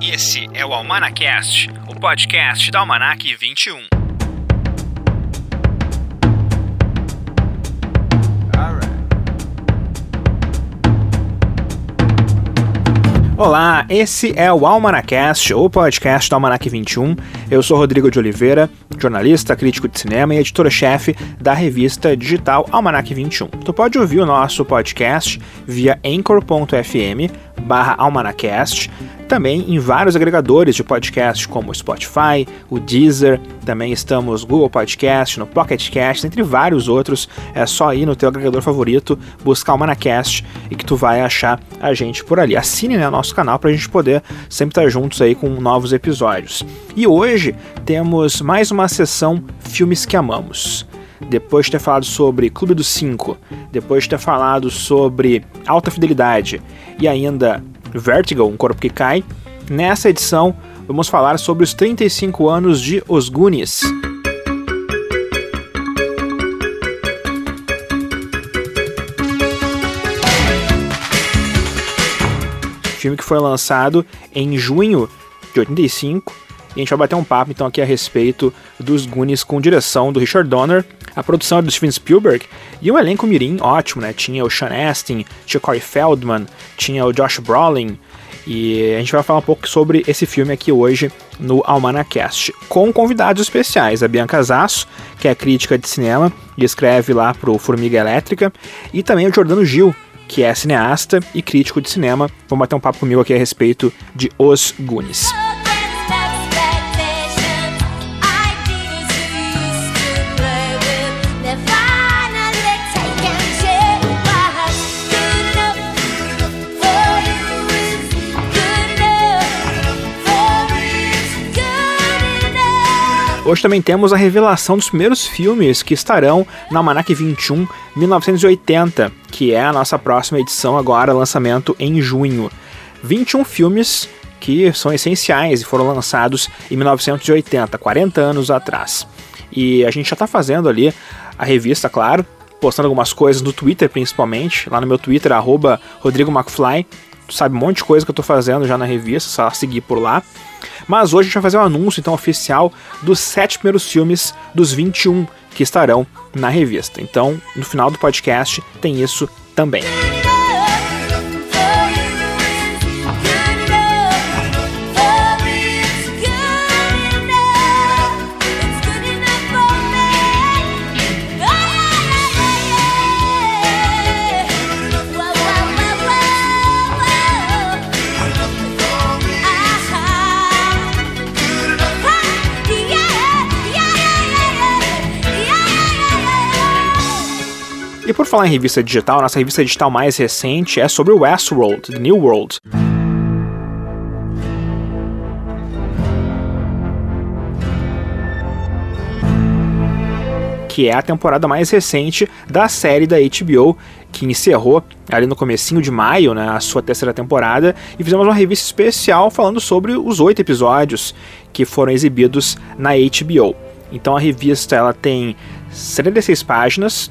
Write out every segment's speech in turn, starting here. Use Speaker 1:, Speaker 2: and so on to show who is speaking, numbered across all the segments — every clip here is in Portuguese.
Speaker 1: Esse é o Almanacast, o podcast da Almanac 21. Olá, esse é o Almanacast, o podcast do Almanac 21. Eu sou Rodrigo de Oliveira, jornalista, crítico de cinema e editora-chefe da revista digital Almanac 21. Tu pode ouvir o nosso podcast via anchor.fm barra almanacast, também em vários agregadores de podcast como o Spotify, o Deezer, também estamos no Google Podcast, no Pocket Cast, entre vários outros. É só ir no teu agregador favorito, buscar o Manacast e que tu vai achar a gente por ali. Assine né, nosso canal para a gente poder sempre estar juntos aí com novos episódios. E hoje temos mais uma sessão Filmes que Amamos depois de ter falado sobre Clube dos Cinco, depois de ter falado sobre Alta Fidelidade e ainda Vertigo, Um Corpo que Cai, nessa edição vamos falar sobre os 35 anos de Os Goonies. Filme que foi lançado em junho de 85 e a gente vai bater um papo então aqui a respeito dos Goonies com direção do Richard Donner, a produção é do Steven Spielberg e um elenco mirim ótimo, né? Tinha o Sean Astin, tinha o Corey Feldman, tinha o Josh Brolin e a gente vai falar um pouco sobre esse filme aqui hoje no Almanacast, com convidados especiais, a Bianca Zasso, que é crítica de cinema e escreve lá pro Formiga Elétrica, e também o Jordano Gil, que é cineasta e crítico de cinema. Vamos bater um papo comigo aqui a respeito de Os Goonies. Hoje também temos a revelação dos primeiros filmes que estarão na Manac 21 1980, que é a nossa próxima edição agora, lançamento em junho. 21 filmes que são essenciais e foram lançados em 1980, 40 anos atrás. E a gente já está fazendo ali a revista, claro, postando algumas coisas no Twitter principalmente, lá no meu Twitter, arroba Rodrigo McFly. Tu sabe um monte de coisa que eu estou fazendo já na revista, só seguir por lá. Mas hoje a gente vai fazer um anúncio então oficial dos sete primeiros filmes dos 21 que estarão na revista. Então, no final do podcast tem isso também. E por falar em revista digital, nossa revista digital mais recente é sobre Westworld, The New World. que é a temporada mais recente da série da HBO, que encerrou ali no comecinho de maio, né, a sua terceira temporada, e fizemos uma revista especial falando sobre os oito episódios que foram exibidos na HBO. Então a revista ela tem 76 páginas,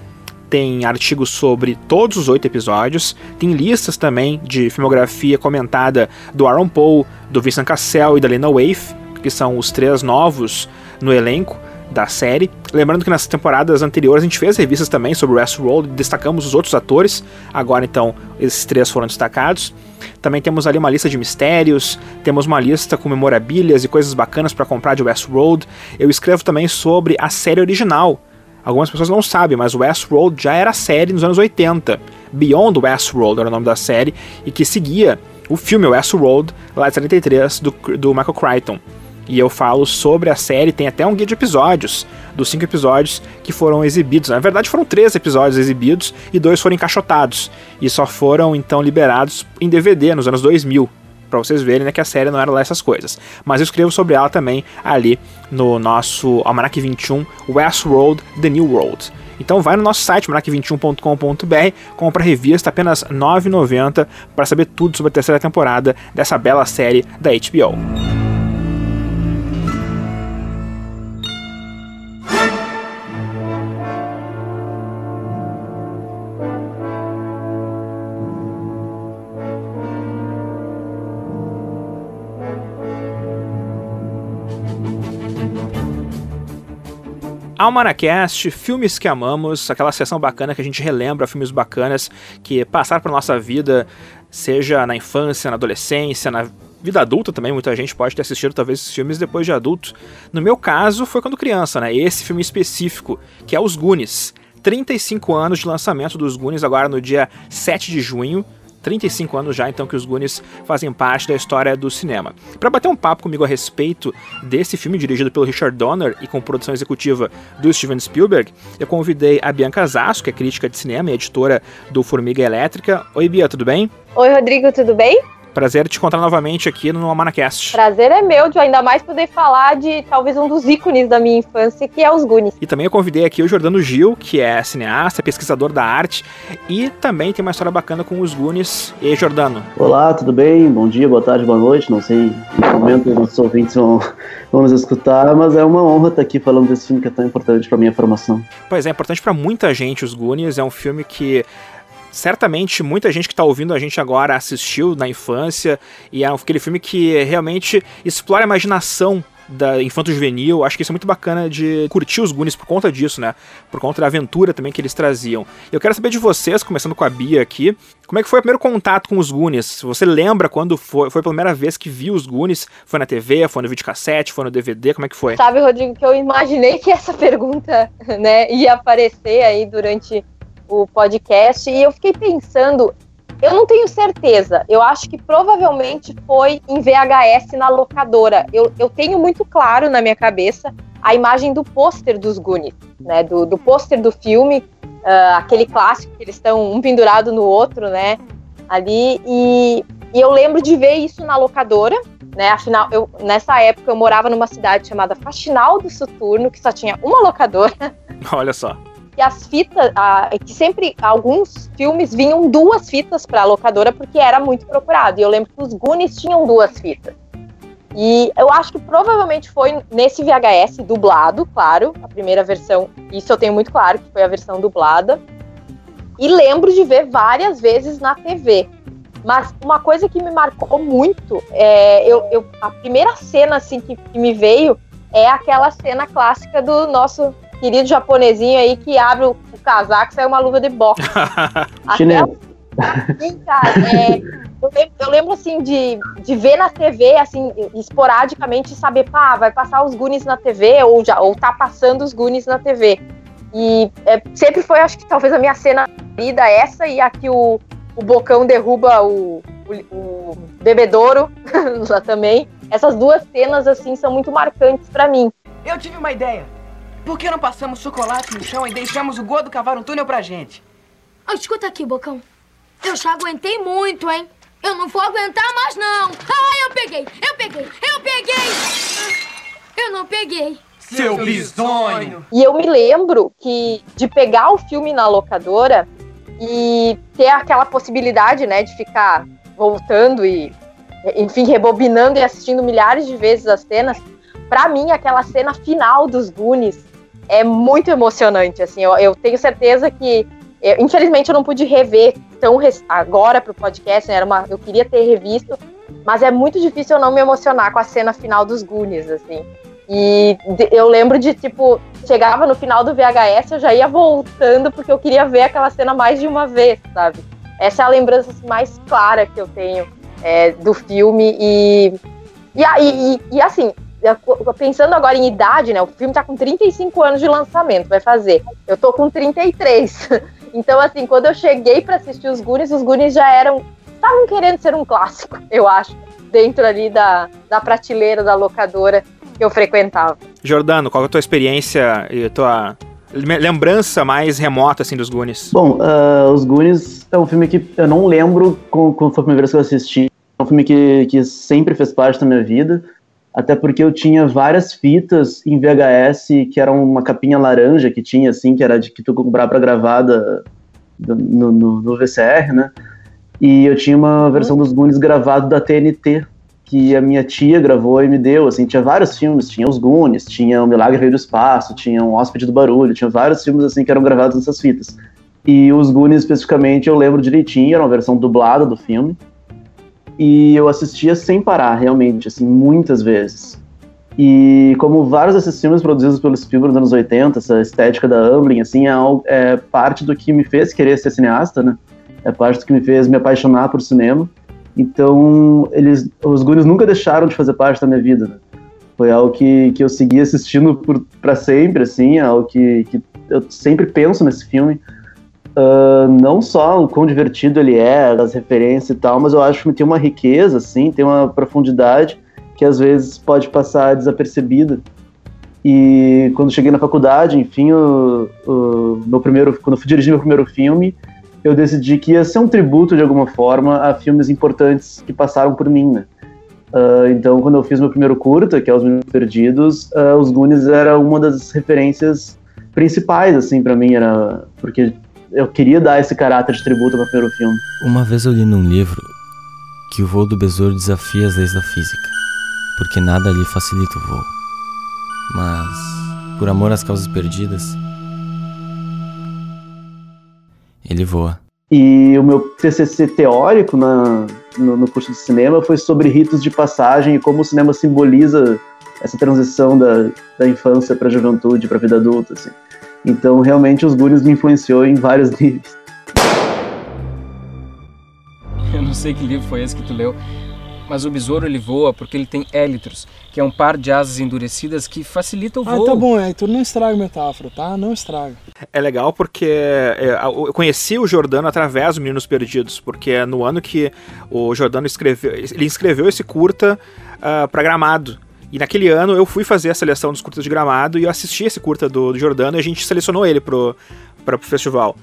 Speaker 1: tem artigos sobre todos os oito episódios, tem listas também de filmografia comentada do Aaron Paul, do Vincent Cassel e da Lena Waithe, que são os três novos no elenco da série. Lembrando que nas temporadas anteriores a gente fez revistas também sobre Westworld destacamos os outros atores. Agora então esses três foram destacados. Também temos ali uma lista de mistérios, temos uma lista com memorabilias e coisas bacanas para comprar de Westworld. Eu escrevo também sobre a série original Algumas pessoas não sabem, mas Westworld já era série nos anos 80. Beyond Westworld era o nome da série e que seguia o filme Westworld lá de 73 do, do Michael Crichton. E eu falo sobre a série, tem até um guia de episódios, dos cinco episódios que foram exibidos. Na verdade, foram três episódios exibidos e dois foram encaixotados. E só foram então liberados em DVD nos anos 2000 para vocês verem né, que a série não era lá essas coisas. Mas eu escrevo sobre ela também ali no nosso Almanac 21 Westworld The New World. Então vai no nosso site, manac21.com.br, compra a revista apenas R$ 9,90 para saber tudo sobre a terceira temporada dessa bela série da HBO. Almanacast, filmes que amamos, aquela sessão bacana que a gente relembra filmes bacanas que passaram pela nossa vida, seja na infância, na adolescência, na vida adulta também, muita gente pode ter assistido talvez esses filmes depois de adulto. No meu caso, foi quando criança, né? Esse filme específico, que é Os Goonies. 35 anos de lançamento dos Goonies agora no dia 7 de junho. 35 anos já, então, que os Goonies fazem parte da história do cinema. Para bater um papo comigo a respeito desse filme dirigido pelo Richard Donner e com produção executiva do Steven Spielberg, eu convidei a Bianca Zasco, que é crítica de cinema e editora do Formiga Elétrica. Oi, Bia, tudo bem?
Speaker 2: Oi, Rodrigo, tudo bem?
Speaker 1: Prazer te encontrar novamente aqui no Amanacast.
Speaker 2: Prazer é meu de ainda mais poder falar de talvez um dos ícones da minha infância, que é os Goonies.
Speaker 1: E também eu convidei aqui o Jordano Gil, que é cineasta, pesquisador da arte, e também tem uma história bacana com os Goonies. E aí, Jordano?
Speaker 3: Olá, tudo bem? Bom dia, boa tarde, boa noite. Não sei em que momento os nossos ouvintes vão, vão nos escutar, mas é uma honra estar aqui falando desse filme que é tão importante para minha formação.
Speaker 1: Pois é, é importante para muita gente os Goonies. É um filme que certamente muita gente que está ouvindo a gente agora assistiu na infância e é aquele filme que realmente explora a imaginação da infanto juvenil. Acho que isso é muito bacana de curtir os Goonies por conta disso, né? Por conta da aventura também que eles traziam. Eu quero saber de vocês, começando com a Bia aqui, como é que foi o primeiro contato com os Goonies? Você lembra quando foi, foi a primeira vez que viu os Goonies? Foi na TV, foi no videocassete, foi no DVD? Como é que foi?
Speaker 2: Sabe, Rodrigo, que eu imaginei que essa pergunta, né, ia aparecer aí durante o podcast e eu fiquei pensando, eu não tenho certeza, eu acho que provavelmente foi em VHS na locadora. Eu, eu tenho muito claro na minha cabeça a imagem do pôster dos Goonies, né, do, do pôster do filme, uh, aquele clássico que eles estão um pendurado no outro, né, ali, e, e eu lembro de ver isso na locadora, né, afinal, eu, nessa época eu morava numa cidade chamada Faxinal do Soturno, que só tinha uma locadora.
Speaker 1: Olha só
Speaker 2: que as fitas, a, que sempre alguns filmes vinham duas fitas para a locadora porque era muito procurado. E eu lembro que os Goonies tinham duas fitas. E eu acho que provavelmente foi nesse VHS dublado, claro, a primeira versão. Isso eu tenho muito claro que foi a versão dublada. E lembro de ver várias vezes na TV. Mas uma coisa que me marcou muito é eu, eu a primeira cena assim que, que me veio é aquela cena clássica do nosso querido japonesinho aí que abre o, o casaco e sai uma luva de boxe.
Speaker 3: Chinelo.
Speaker 2: Sim, cara, é, eu, lembro, eu, lembro, assim de, de ver na TV, assim, esporadicamente, saber, pá, vai passar os Goonies na TV, ou, já, ou tá passando os Goonies na TV. E é, sempre foi, acho que talvez a minha cena vida essa, e aqui o, o Bocão derruba o, o, o bebedouro lá também. Essas duas cenas, assim, são muito marcantes para mim.
Speaker 4: Eu tive uma ideia. Por que não passamos chocolate no chão e deixamos o gordo cavar um túnel pra gente?
Speaker 5: Oh, escuta aqui, Bocão. Eu já aguentei muito, hein? Eu não vou aguentar mais, não. Ah, eu peguei, eu peguei, eu peguei. Eu não peguei.
Speaker 4: Seu bisonho.
Speaker 2: E eu me lembro que de pegar o filme na locadora e ter aquela possibilidade, né, de ficar voltando e, enfim, rebobinando e assistindo milhares de vezes as cenas. Para mim, aquela cena final dos Goonies é muito emocionante, assim, eu, eu tenho certeza que, eu, infelizmente eu não pude rever tão agora pro podcast, né, era uma, eu queria ter revisto, mas é muito difícil eu não me emocionar com a cena final dos Goonies, assim, e eu lembro de, tipo, chegava no final do VHS, eu já ia voltando porque eu queria ver aquela cena mais de uma vez, sabe? Essa é a lembrança assim, mais clara que eu tenho é, do filme e, e, e, e, assim, pensando agora em idade, né? O filme tá com 35 anos de lançamento, vai fazer. Eu tô com 33. Então, assim, quando eu cheguei para assistir os Goonies, os Goonies já eram. estavam querendo ser um clássico, eu acho. Dentro ali da, da prateleira da locadora que eu frequentava.
Speaker 1: Jordano, qual é a tua experiência e a tua lembrança mais remota, assim, dos Goonies?
Speaker 3: Bom, uh, os Goonies é um filme que eu não lembro quando foi a primeira vez que eu assisti. É um filme que, que sempre fez parte da minha vida até porque eu tinha várias fitas em VHS que eram uma capinha laranja que tinha, assim, que era de que tu comprava para gravada no, no, no, VCR, né? E eu tinha uma versão dos Goonies gravado da TNT, que a minha tia gravou e me deu, assim, tinha vários filmes, tinha os Goonies, tinha O Milagre Veio do Espaço, tinha O Hóspede do Barulho, tinha vários filmes, assim, que eram gravados nessas fitas. E os Goonies, especificamente, eu lembro direitinho, era uma versão dublada do filme, e eu assistia sem parar, realmente, assim, muitas vezes. E como vários desses filmes produzidos pelo Spielberg nos anos 80, essa estética da Amblin, assim, é, é, parte do que me fez querer ser cineasta, né? É parte do que me fez me apaixonar por cinema. Então, eles, os Goonies nunca deixaram de fazer parte da minha vida, né? Foi algo que, que eu segui assistindo para sempre, assim, é algo que, que eu sempre penso nesse filme. Uh, não só o quão divertido ele é, as referências e tal, mas eu acho que tem uma riqueza, assim, tem uma profundidade que às vezes pode passar desapercebida. E quando cheguei na faculdade, enfim, o, o meu primeiro, quando eu fui dirigir meu primeiro filme, eu decidi que ia ser um tributo de alguma forma a filmes importantes que passaram por mim, né? Uh, então, quando eu fiz meu primeiro curta, que é Os Meninos Perdidos, uh, Os Goonies era uma das referências principais, assim, para mim, era porque eu queria dar esse caráter de tributo ao primeiro filme.
Speaker 6: Uma vez eu li num livro que o voo do besouro desafia as leis da física porque nada lhe facilita o voo. Mas, por amor às causas perdidas, ele voa.
Speaker 3: E o meu TCC teórico na, no, no curso de cinema foi sobre ritos de passagem e como o cinema simboliza essa transição da, da infância para a juventude, para a vida adulta. Assim. Então, realmente, os Goonies me influenciou em vários níveis.
Speaker 7: Eu não sei que livro foi esse que tu leu, mas o besouro ele voa porque ele tem élitros, que é um par de asas endurecidas que facilita o voo.
Speaker 8: Ah, tá bom, é, então não estraga a metáfora, tá? Não estraga.
Speaker 1: É legal porque é, eu conheci o Jordano através do Meninos Perdidos, porque é no ano que o Jordano escreveu, ele escreveu esse curta uh, para Gramado. E naquele ano eu fui fazer a seleção dos curtas de Gramado e eu assisti esse curta do, do Jordano e a gente selecionou ele pro, pro festival.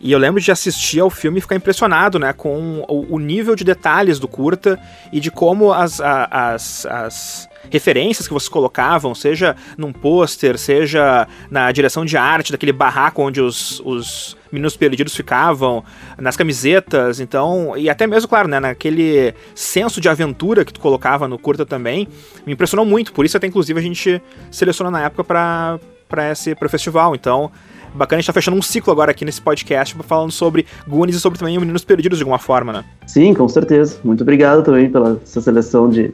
Speaker 1: E eu lembro de assistir ao filme e ficar impressionado, né, com o, o nível de detalhes do curta e de como as, as, as referências que vocês colocavam, seja num pôster, seja na direção de arte daquele barraco onde os, os meninos perdidos ficavam, nas camisetas, então, e até mesmo, claro, né, naquele senso de aventura que tu colocava no curta também, me impressionou muito, por isso até inclusive a gente selecionou na época para para esse pro festival, então bacana a gente tá fechando um ciclo agora aqui nesse podcast falando sobre Goonies e sobre também Meninos Perdidos de alguma forma, né?
Speaker 3: Sim, com certeza. Muito obrigado também pela sua seleção de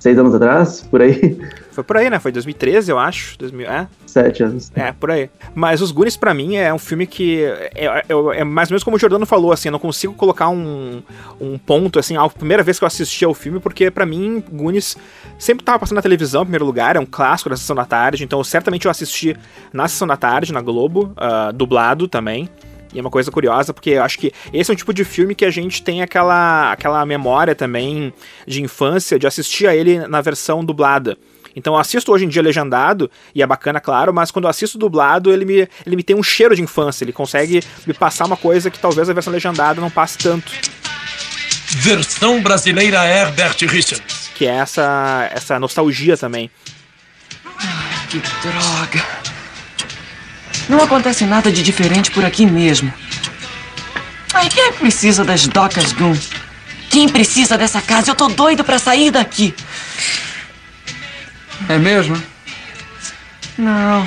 Speaker 3: seis anos atrás, por aí.
Speaker 1: Foi por aí, né? Foi 2013, eu acho. 2000, é?
Speaker 3: Sete anos.
Speaker 1: É, por aí. Mas Os Goonies, para mim, é um filme que. É, é, é, mais ou menos como o Jordano falou, assim, eu não consigo colocar um, um ponto, assim, a primeira vez que eu assisti ao filme, porque para mim, Goonies sempre tava passando na televisão, em primeiro lugar, é um clássico da sessão da tarde, então certamente eu assisti na sessão da tarde, na Globo, uh, dublado também. E é uma coisa curiosa, porque eu acho que esse é um tipo de filme que a gente tem aquela, aquela memória também de infância de assistir a ele na versão dublada. Então eu assisto hoje em dia legendado, e é bacana, claro, mas quando eu assisto dublado, ele me, ele me tem um cheiro de infância, ele consegue me passar uma coisa que talvez a versão legendada não passe tanto.
Speaker 9: Versão brasileira Herbert Richards.
Speaker 1: Que é essa, essa nostalgia também.
Speaker 4: Que droga. Não acontece nada de diferente por aqui mesmo. Ai, quem é que precisa das docas Goon? Quem precisa dessa casa? Eu tô doido pra sair daqui.
Speaker 7: É mesmo?
Speaker 4: Não.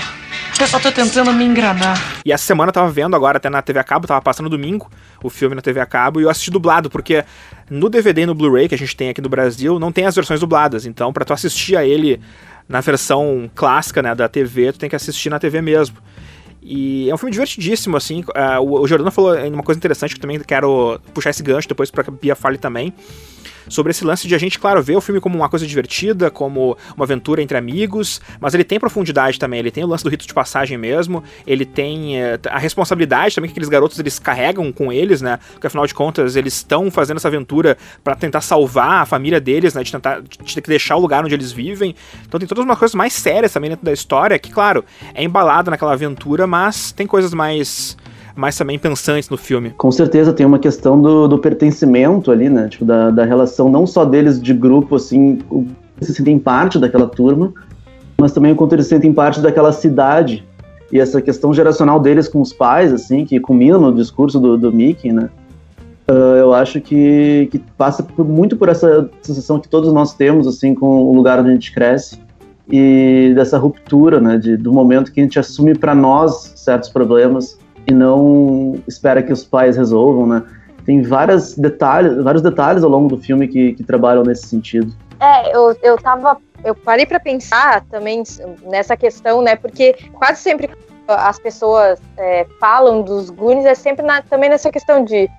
Speaker 4: Eu só tô tentando me engranar.
Speaker 1: E essa semana eu tava vendo agora, até na TV a cabo, tava passando domingo o filme na TV a cabo, e eu assisti dublado, porque no DVD e no Blu-ray que a gente tem aqui no Brasil, não tem as versões dubladas. Então, para tu assistir a ele na versão clássica, né, da TV, tu tem que assistir na TV mesmo. E é um filme divertidíssimo, assim. Uh, o Jordano falou uma coisa interessante que eu também quero puxar esse gancho depois pra Bia fale também sobre esse lance de a gente, claro, ver o filme como uma coisa divertida, como uma aventura entre amigos, mas ele tem profundidade também, ele tem o lance do rito de passagem mesmo, ele tem é, a responsabilidade também que aqueles garotos eles carregam com eles, né? Porque afinal de contas eles estão fazendo essa aventura para tentar salvar a família deles, né? De tentar de deixar o lugar onde eles vivem. Então tem todas umas coisas mais sérias também dentro da história, que, claro, é embalada naquela aventura, mas tem coisas mais mais também pensantes no filme.
Speaker 3: Com certeza tem uma questão do, do pertencimento ali, né? Tipo, da, da relação não só deles de grupo, assim, se sentem parte daquela turma, mas também o quanto eles sentem parte daquela cidade. E essa questão geracional deles com os pais, assim, que culmina no discurso do, do Mickey, né? Uh, eu acho que, que passa por, muito por essa sensação que todos nós temos, assim, com o lugar onde a gente cresce e dessa ruptura, né, de, do momento que a gente assume para nós certos problemas não espera que os pais resolvam, né? tem várias detalhes, vários detalhes ao longo do filme que, que trabalham nesse sentido.
Speaker 2: É, eu, eu tava. Eu parei para pensar também nessa questão, né? Porque quase sempre as pessoas é, falam dos Goonies é sempre na, também nessa questão de,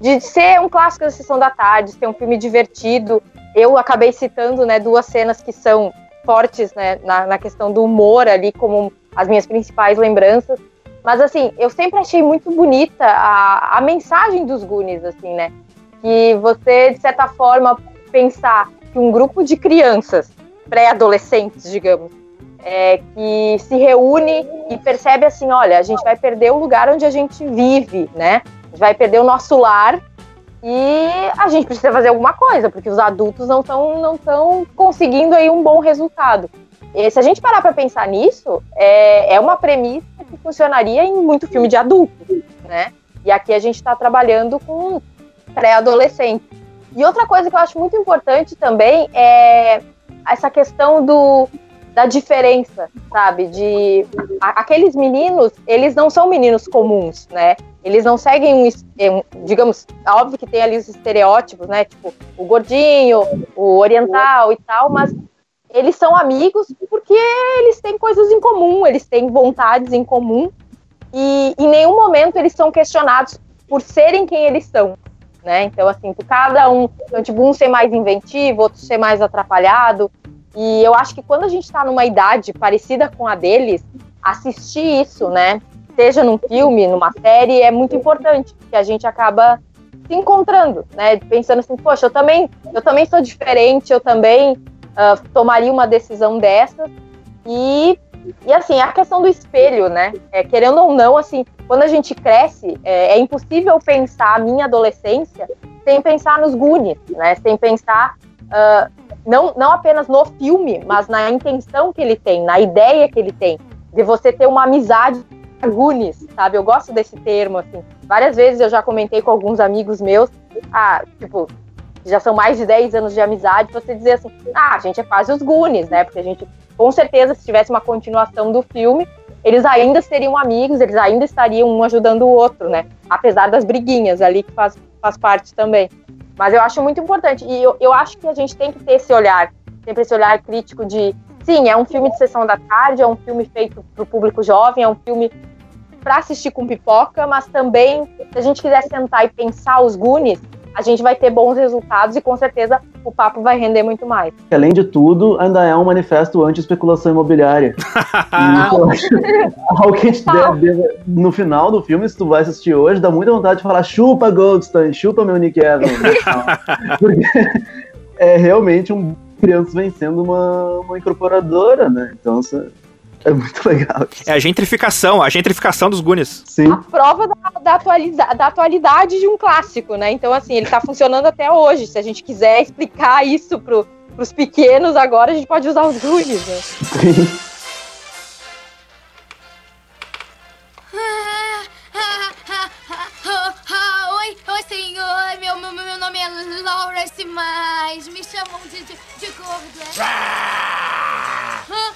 Speaker 2: de ser um clássico da sessão da tarde, ser um filme divertido. Eu acabei citando né, duas cenas que são fortes né, na, na questão do humor ali, como as minhas principais lembranças. Mas, assim, eu sempre achei muito bonita a, a mensagem dos Goonies, assim, né? Que você, de certa forma, pensar que um grupo de crianças, pré-adolescentes, digamos, é, que se reúne e percebe assim, olha, a gente vai perder o lugar onde a gente vive, né? A gente vai perder o nosso lar e a gente precisa fazer alguma coisa, porque os adultos não estão não conseguindo aí um bom resultado. E se a gente parar para pensar nisso, é, é uma premissa que funcionaria em muito filme de adulto, né? E aqui a gente está trabalhando com pré-adolescente. E outra coisa que eu acho muito importante também é essa questão do, da diferença, sabe? De a, aqueles meninos, eles não são meninos comuns, né? Eles não seguem um, um, digamos, óbvio que tem ali os estereótipos, né? Tipo, o gordinho, o oriental e tal, mas eles são amigos porque eles têm coisas em comum, eles têm vontades em comum e em nenhum momento eles são questionados por serem quem eles são, né? Então, assim, cada um, então, tipo, um ser mais inventivo, outro ser mais atrapalhado. E eu acho que quando a gente está numa idade parecida com a deles, assistir isso, né? Seja num filme, numa série, é muito importante, porque a gente acaba se encontrando, né? Pensando assim, poxa, eu também, eu também sou diferente, eu também uh, tomaria uma decisão dessas. E, e assim, a questão do espelho, né? É, querendo ou não, assim, quando a gente cresce, é, é, impossível pensar a minha adolescência sem pensar nos Goonies, né? Sem pensar uh, não, não apenas no filme, mas na intenção que ele tem, na ideia que ele tem, de você ter uma amizade Goonies, sabe? Eu gosto desse termo, assim. Várias vezes eu já comentei com alguns amigos meus, ah, tipo, já são mais de 10 anos de amizade, você dizer assim, ah, a gente é quase os Goonies, né? Porque a gente, com certeza, se tivesse uma continuação do filme, eles ainda seriam amigos, eles ainda estariam um ajudando o outro, né? Apesar das briguinhas ali que faz, faz parte também. Mas eu acho muito importante, e eu, eu acho que a gente tem que ter esse olhar, sempre esse olhar crítico de, sim, é um filme de sessão da tarde, é um filme feito para o público jovem, é um filme para assistir com pipoca, mas também, se a gente quiser sentar e pensar os Goonies, a gente vai ter bons resultados e com certeza o papo vai render muito mais.
Speaker 3: Além de tudo, ainda é um manifesto anti-especulação imobiliária. algo que a gente deve, no final do filme, se tu vai assistir hoje, dá muita vontade de falar chupa Goldstein, chupa meu Nick Evans. Porque é realmente um criança vencendo uma, uma incorporadora, né? Então, é muito legal.
Speaker 1: É a gentrificação, a gentrificação dos Goonies.
Speaker 3: Sim.
Speaker 2: A prova da, da, atualiza, da atualidade de um clássico, né? Então, assim, ele tá funcionando até hoje. Se a gente quiser explicar isso pro, pros pequenos agora, a gente pode usar os Goonies, né? Sim.
Speaker 5: Oi, oi, senhor. Meu, meu, meu nome é Lawrence,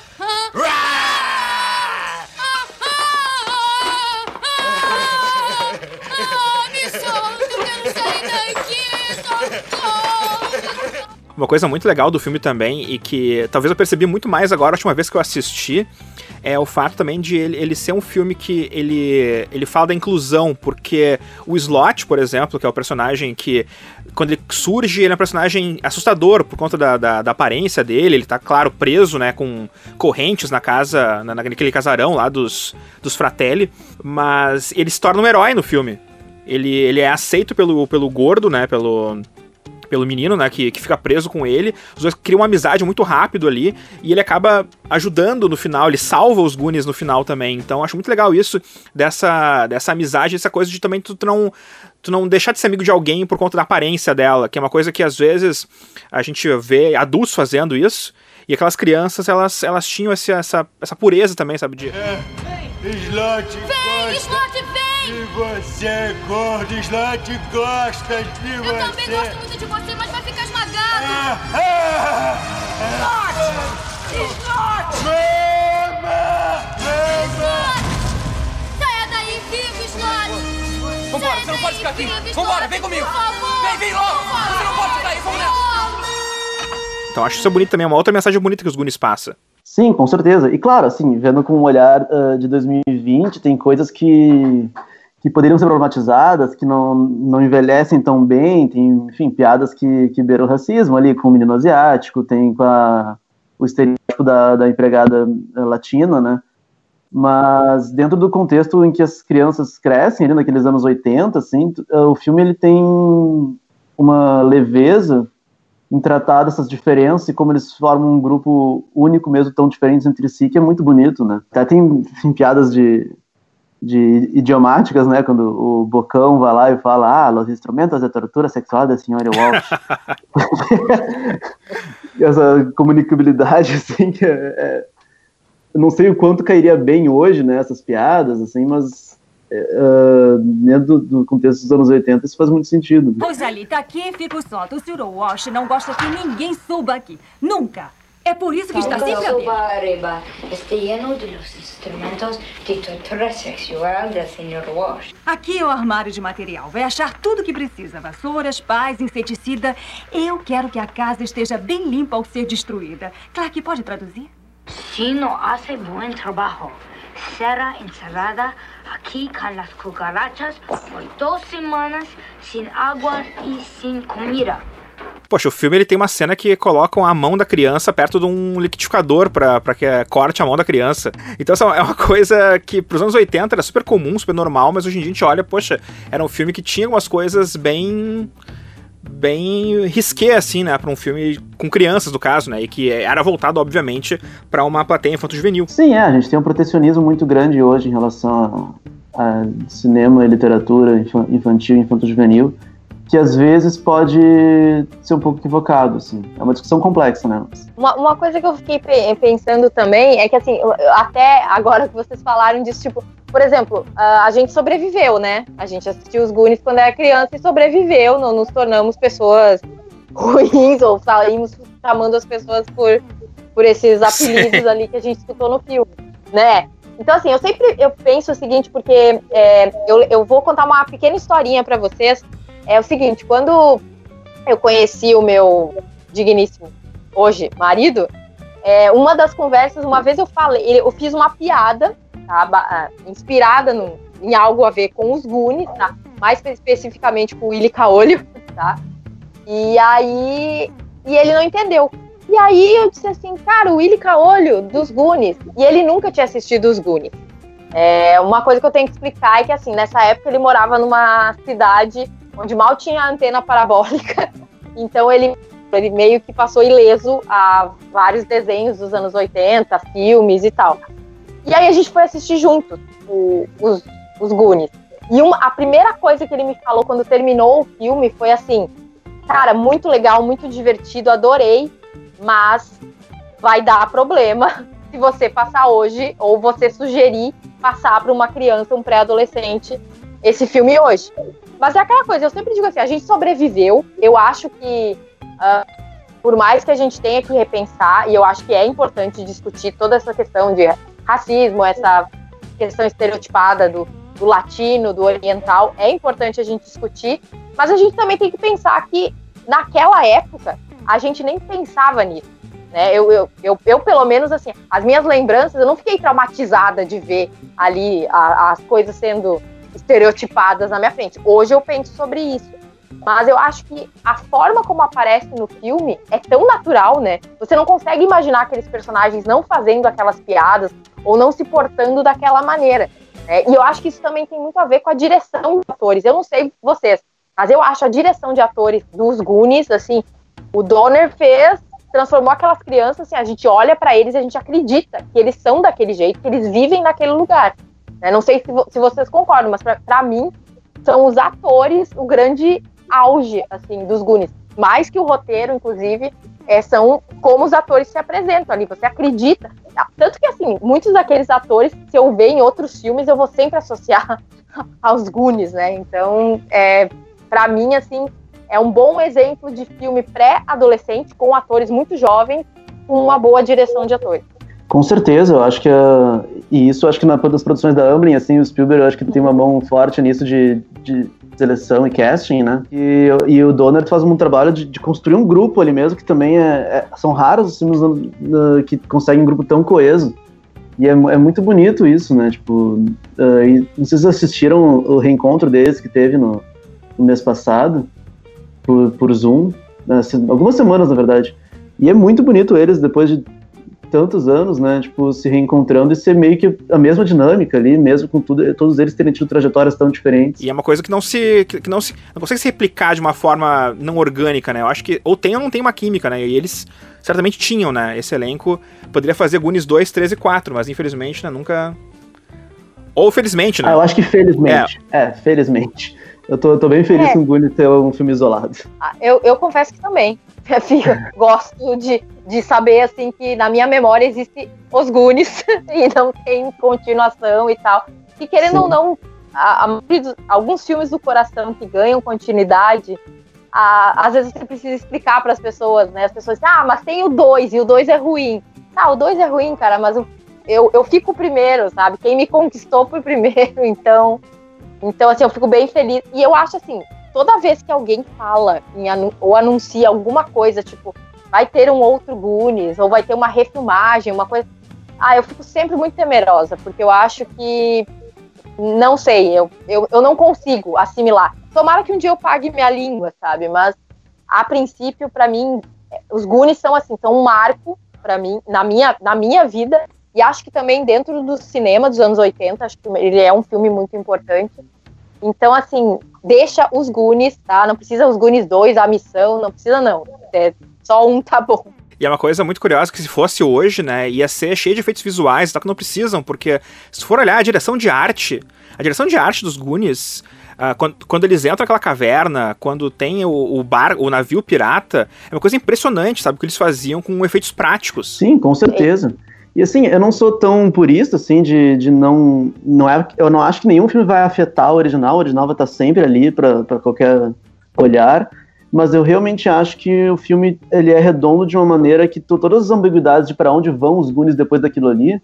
Speaker 5: mas me chamam de, de, de gordo.
Speaker 1: Uma coisa muito legal do filme também, e que talvez eu percebi muito mais agora, a última vez que eu assisti, é o fato também de ele, ele ser um filme que ele, ele fala da inclusão, porque o Slot, por exemplo, que é o personagem que, quando ele surge, ele é um personagem assustador por conta da, da, da aparência dele, ele tá, claro, preso, né, com correntes na casa, na, naquele casarão lá dos, dos Fratelli, mas ele se torna um herói no filme. Ele, ele é aceito pelo, pelo gordo, né, pelo pelo menino, né, que, que fica preso com ele. Os dois criam uma amizade muito rápido ali e ele acaba ajudando no final, ele salva os Goonies no final também. Então acho muito legal isso dessa dessa amizade, essa coisa de também tu, tu não tu não deixar de ser amigo de alguém por conta da aparência dela, que é uma coisa que às vezes a gente vê adultos fazendo isso. E aquelas crianças, elas, elas tinham esse, essa, essa pureza também, sabe? De...
Speaker 10: É, Slot
Speaker 5: vem, Slot, vem!
Speaker 10: E você, gordo, Slot gosta de
Speaker 5: Eu
Speaker 10: você.
Speaker 5: Eu também gosto muito de você, mas vai ficar esmagado.
Speaker 10: Ah, ah,
Speaker 5: Slot! Slot!
Speaker 10: Mama!
Speaker 5: Slot! Saia daí vivo, Slot!
Speaker 7: Vambora, você não pode
Speaker 4: ficar aqui. Vambora, vem comigo. Vem, vem logo. Você não pode ficar aí, vamos nessa.
Speaker 1: Então acho isso bonito também, é uma outra mensagem bonita que os Goonies passa.
Speaker 3: Sim, com certeza. E claro, assim, vendo com um olhar uh, de 2020, tem coisas que, que poderiam ser problematizadas, que não, não envelhecem tão bem, tem, enfim, piadas que, que beiram racismo ali, com o menino asiático, tem com a, o estereótipo da, da empregada latina, né? Mas dentro do contexto em que as crianças crescem, ali naqueles anos 80, assim, o filme ele tem uma leveza em tratar dessas diferenças e como eles formam um grupo único mesmo, tão diferentes entre si, que é muito bonito, né? Até tem, tem piadas de, de idiomáticas, né? Quando o Bocão vai lá e fala, ah, os instrumentos de tortura sexual da senhora Walsh. Essa comunicabilidade, assim, que é, é, eu não sei o quanto cairia bem hoje, né? Essas piadas, assim, mas Uh, dentro do, contexto dos anos 80, isso faz muito sentido.
Speaker 11: Pois ali, tá aqui fico solto. O Sr. Walsh não gosta que ninguém suba aqui. Nunca. É por isso que está sempre aberto.
Speaker 12: Esté lleno de los instrumentos de tortura sexual del Sr. Walsh.
Speaker 11: Aqui é o armário de material. Vai achar tudo que precisa: vassouras, pás, inseticida. Eu quero que a casa esteja bem limpa ao ser destruída. Clark, pode traduzir?
Speaker 12: Si no hace buen trabajo, será encerrada aquí con las cucarachas por dos semanas sin agua y sin comida.
Speaker 1: Poxa, o filme ele tem uma cena que colocam a mão da criança perto de um liquidificador para que corte a mão da criança. Então, essa é uma coisa que pros anos 80 era super comum, super normal, mas hoje em dia a gente olha, poxa, era um filme que tinha algumas coisas bem bem risqué, assim, né, para um filme com crianças, no caso, né, e que era voltado, obviamente, para uma plateia infanto-juvenil.
Speaker 3: Sim, é, a gente tem um protecionismo muito grande hoje em relação a, a cinema e literatura infantil e infanto-juvenil, que às vezes pode ser um pouco equivocado, assim. É uma discussão complexa, né?
Speaker 2: Uma, uma coisa que eu fiquei pensando também é que, assim, até agora que vocês falaram disso, tipo, por exemplo, a gente sobreviveu, né? A gente assistiu os Goonies quando era criança e sobreviveu, não nos tornamos pessoas ruins ou saímos chamando as pessoas por, por esses apelidos Sim. ali que a gente escutou no filme, né? Então, assim, eu sempre eu penso o seguinte, porque é, eu, eu vou contar uma pequena historinha para vocês é o seguinte, quando eu conheci o meu digníssimo, hoje, marido, é, uma das conversas, uma vez eu falei, eu fiz uma piada, tá, ah, inspirada no, em algo a ver com os Goonies, tá? Mais especificamente com o Willy Caolho, tá? E aí, e ele não entendeu. E aí eu disse assim, cara, o Willy Caolho dos Goonies, e ele nunca tinha assistido os Goonies. É, uma coisa que eu tenho que explicar é que, assim, nessa época ele morava numa cidade onde mal tinha antena parabólica. Então ele, ele meio que passou ileso a vários desenhos dos anos 80, filmes e tal. E aí a gente foi assistir juntos o, os, os Goonies. E uma, a primeira coisa que ele me falou quando terminou o filme foi assim: Cara, muito legal, muito divertido, adorei, mas vai dar problema se você passar hoje ou você sugerir passar para uma criança, um pré-adolescente, esse filme hoje. Mas é aquela coisa, eu sempre digo assim, a gente sobreviveu. Eu acho que, uh, por mais que a gente tenha que repensar, e eu acho que é importante discutir toda essa questão de racismo, essa questão estereotipada do, do latino, do oriental, é importante a gente discutir, mas a gente também tem que pensar que naquela época a gente nem pensava nisso. Né? Eu, eu, eu, eu, pelo menos, assim, as minhas lembranças, eu não fiquei traumatizada de ver ali a, as coisas sendo estereotipadas na minha frente. Hoje eu penso sobre isso. Mas eu acho que a forma como aparece no filme é tão natural, né? Você não consegue imaginar aqueles personagens não fazendo aquelas piadas ou não se portando daquela maneira. Né? E eu acho que isso também tem muito a ver com a direção dos atores. Eu não sei vocês, mas eu acho a direção de atores dos Goonies, assim, o Donner fez, transformou aquelas crianças, assim, a gente olha para eles e a gente acredita que eles são daquele jeito, que eles vivem naquele lugar. Né? Não sei se, se vocês concordam, mas para mim são os atores o grande auge assim dos Goonies. Mais que o roteiro, inclusive, é, são como os atores se apresentam ali. Você acredita. Tanto que, assim, muitos daqueles atores, se eu ver em outros filmes, eu vou sempre associar aos Goonies, né? Então, é, para mim, assim, é um bom exemplo de filme pré-adolescente com atores muito jovens com uma boa direção de atores.
Speaker 3: Com certeza, eu acho que e isso acho que na das produções da Amblin, assim, o Spielberg acho que tem uma mão forte nisso de, de seleção e casting, né? E, e o Donner faz um trabalho de, de, construir um grupo ali mesmo, que também é, é são raros os filmes uh, que conseguem um grupo tão coeso. E é, é muito bonito isso, né? Tipo, uh, não sei se vocês assistiram o reencontro deles que teve no, no mês passado, por, por Zoom, assim, algumas semanas, na verdade. E é muito bonito eles, depois de tantos anos, né, tipo, se reencontrando e ser meio que a mesma dinâmica ali, mesmo com tudo, todos eles terem tido trajetórias tão diferentes.
Speaker 1: E é uma coisa que não se, que, que não se, não consegue se replicar de uma forma não orgânica, né, eu acho que ou tem ou não tem uma química, né, e eles certamente tinham, né, esse elenco poderia fazer Goonies 2, 3 e 4, mas infelizmente, né, nunca... Ou felizmente, né?
Speaker 3: Ah, eu acho que felizmente, é, é felizmente. Eu tô, eu tô bem feliz é. com Goonies ter um filme isolado.
Speaker 2: Ah, eu, eu confesso que também. Eu gosto de, de saber, assim, que na minha memória existe os Goonies e não tem continuação e tal. E querendo Sim. ou não, a, a, alguns filmes do coração que ganham continuidade, a, às vezes você precisa explicar para as pessoas, né? As pessoas dizem, ah, mas tem o 2 e o 2 é ruim. Ah, o 2 é ruim, cara, mas eu, eu, eu fico primeiro, sabe? Quem me conquistou foi primeiro, então. Então, assim, eu fico bem feliz. E eu acho assim, toda vez que alguém fala em, ou anuncia alguma coisa, tipo, vai ter um outro Goonies, ou vai ter uma refilmagem, uma coisa. Ah, eu fico sempre muito temerosa, porque eu acho que. Não sei, eu, eu, eu não consigo assimilar. Tomara que um dia eu pague minha língua, sabe? Mas, a princípio, para mim, os Goonies são assim, são um marco para mim, na minha, na minha vida, e acho que também dentro do cinema dos anos 80, acho que ele é um filme muito importante. Então, assim, deixa os Goonies, tá? Não precisa os Goonies 2, a missão, não precisa não. É, só um tá bom.
Speaker 1: E é uma coisa muito curiosa que se fosse hoje, né, ia ser cheio de efeitos visuais, só que não precisam, porque se for olhar a direção de arte, a direção de arte dos Goonies, uh, quando, quando, eles entram naquela caverna, quando tem o, o, bar, o navio pirata, é uma coisa impressionante, sabe, o que eles faziam com efeitos práticos.
Speaker 3: Sim, com certeza. E assim, eu não sou tão purista, assim, de, de não. não é, eu não acho que nenhum filme vai afetar o original, o original vai estar sempre ali para qualquer olhar. Mas eu realmente acho que o filme ele é redondo de uma maneira que todas as ambiguidades de para onde vão os Goonies depois daquilo ali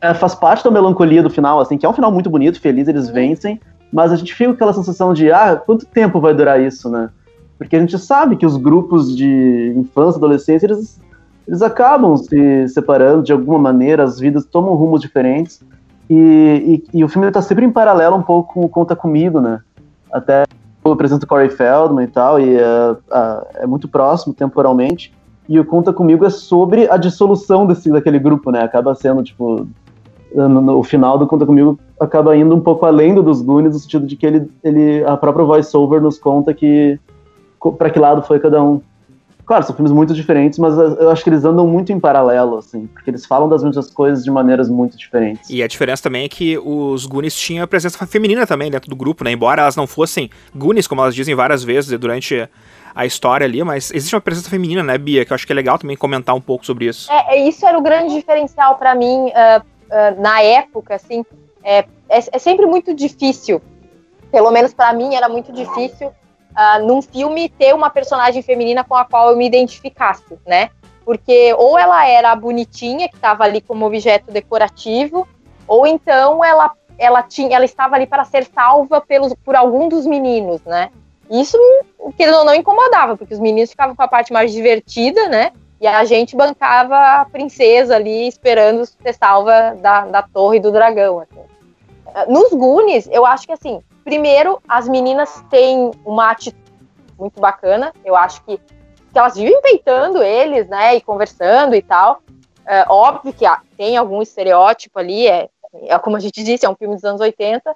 Speaker 3: é, faz parte da melancolia do final, assim, que é um final muito bonito, feliz, eles vencem, mas a gente fica com aquela sensação de, ah, quanto tempo vai durar isso, né? Porque a gente sabe que os grupos de infância, adolescência, eles eles acabam se separando de alguma maneira, as vidas tomam rumos diferentes. E, e, e o filme está sempre em paralelo um pouco com o Conta Comigo, né? Até apresenta o Corey Feldman e tal, e é, é, muito próximo temporalmente. E o Conta Comigo é sobre a dissolução desse, daquele grupo, né? Acaba sendo, tipo, no, no, o final do Conta Comigo acaba indo um pouco além do dos Goonies, no sentido de que ele, ele a própria voiceover nos conta que para que lado foi cada um. Claro, são filmes muito diferentes, mas eu acho que eles andam muito em paralelo, assim, porque eles falam das mesmas coisas de maneiras muito diferentes.
Speaker 1: E a diferença também é que os Goonies tinham presença feminina também dentro do grupo, né? Embora elas não fossem Goonies, como elas dizem várias vezes durante a história ali, mas existe uma presença feminina, né, Bia? Que eu acho que é legal também comentar um pouco sobre isso.
Speaker 2: É, é isso era o grande diferencial para mim uh, uh, na época, assim. É, é, é sempre muito difícil, pelo menos para mim era muito difícil uh, num filme ter uma personagem feminina com a qual eu me identificasse, né? Porque ou ela era a bonitinha que estava ali como objeto decorativo, ou então ela ela tinha ela estava ali para ser salva pelos por algum dos meninos, né? Isso que não, não incomodava, porque os meninos ficavam com a parte mais divertida, né? E a gente bancava a princesa ali esperando ser salva da, da torre do dragão. Assim. Nos Goonies, eu acho que assim, Primeiro, as meninas têm uma atitude muito bacana. Eu acho que, que elas vivem peitando eles, né? E conversando e tal. É, óbvio que tem algum estereótipo ali, é, é, como a gente disse, é um filme dos anos 80.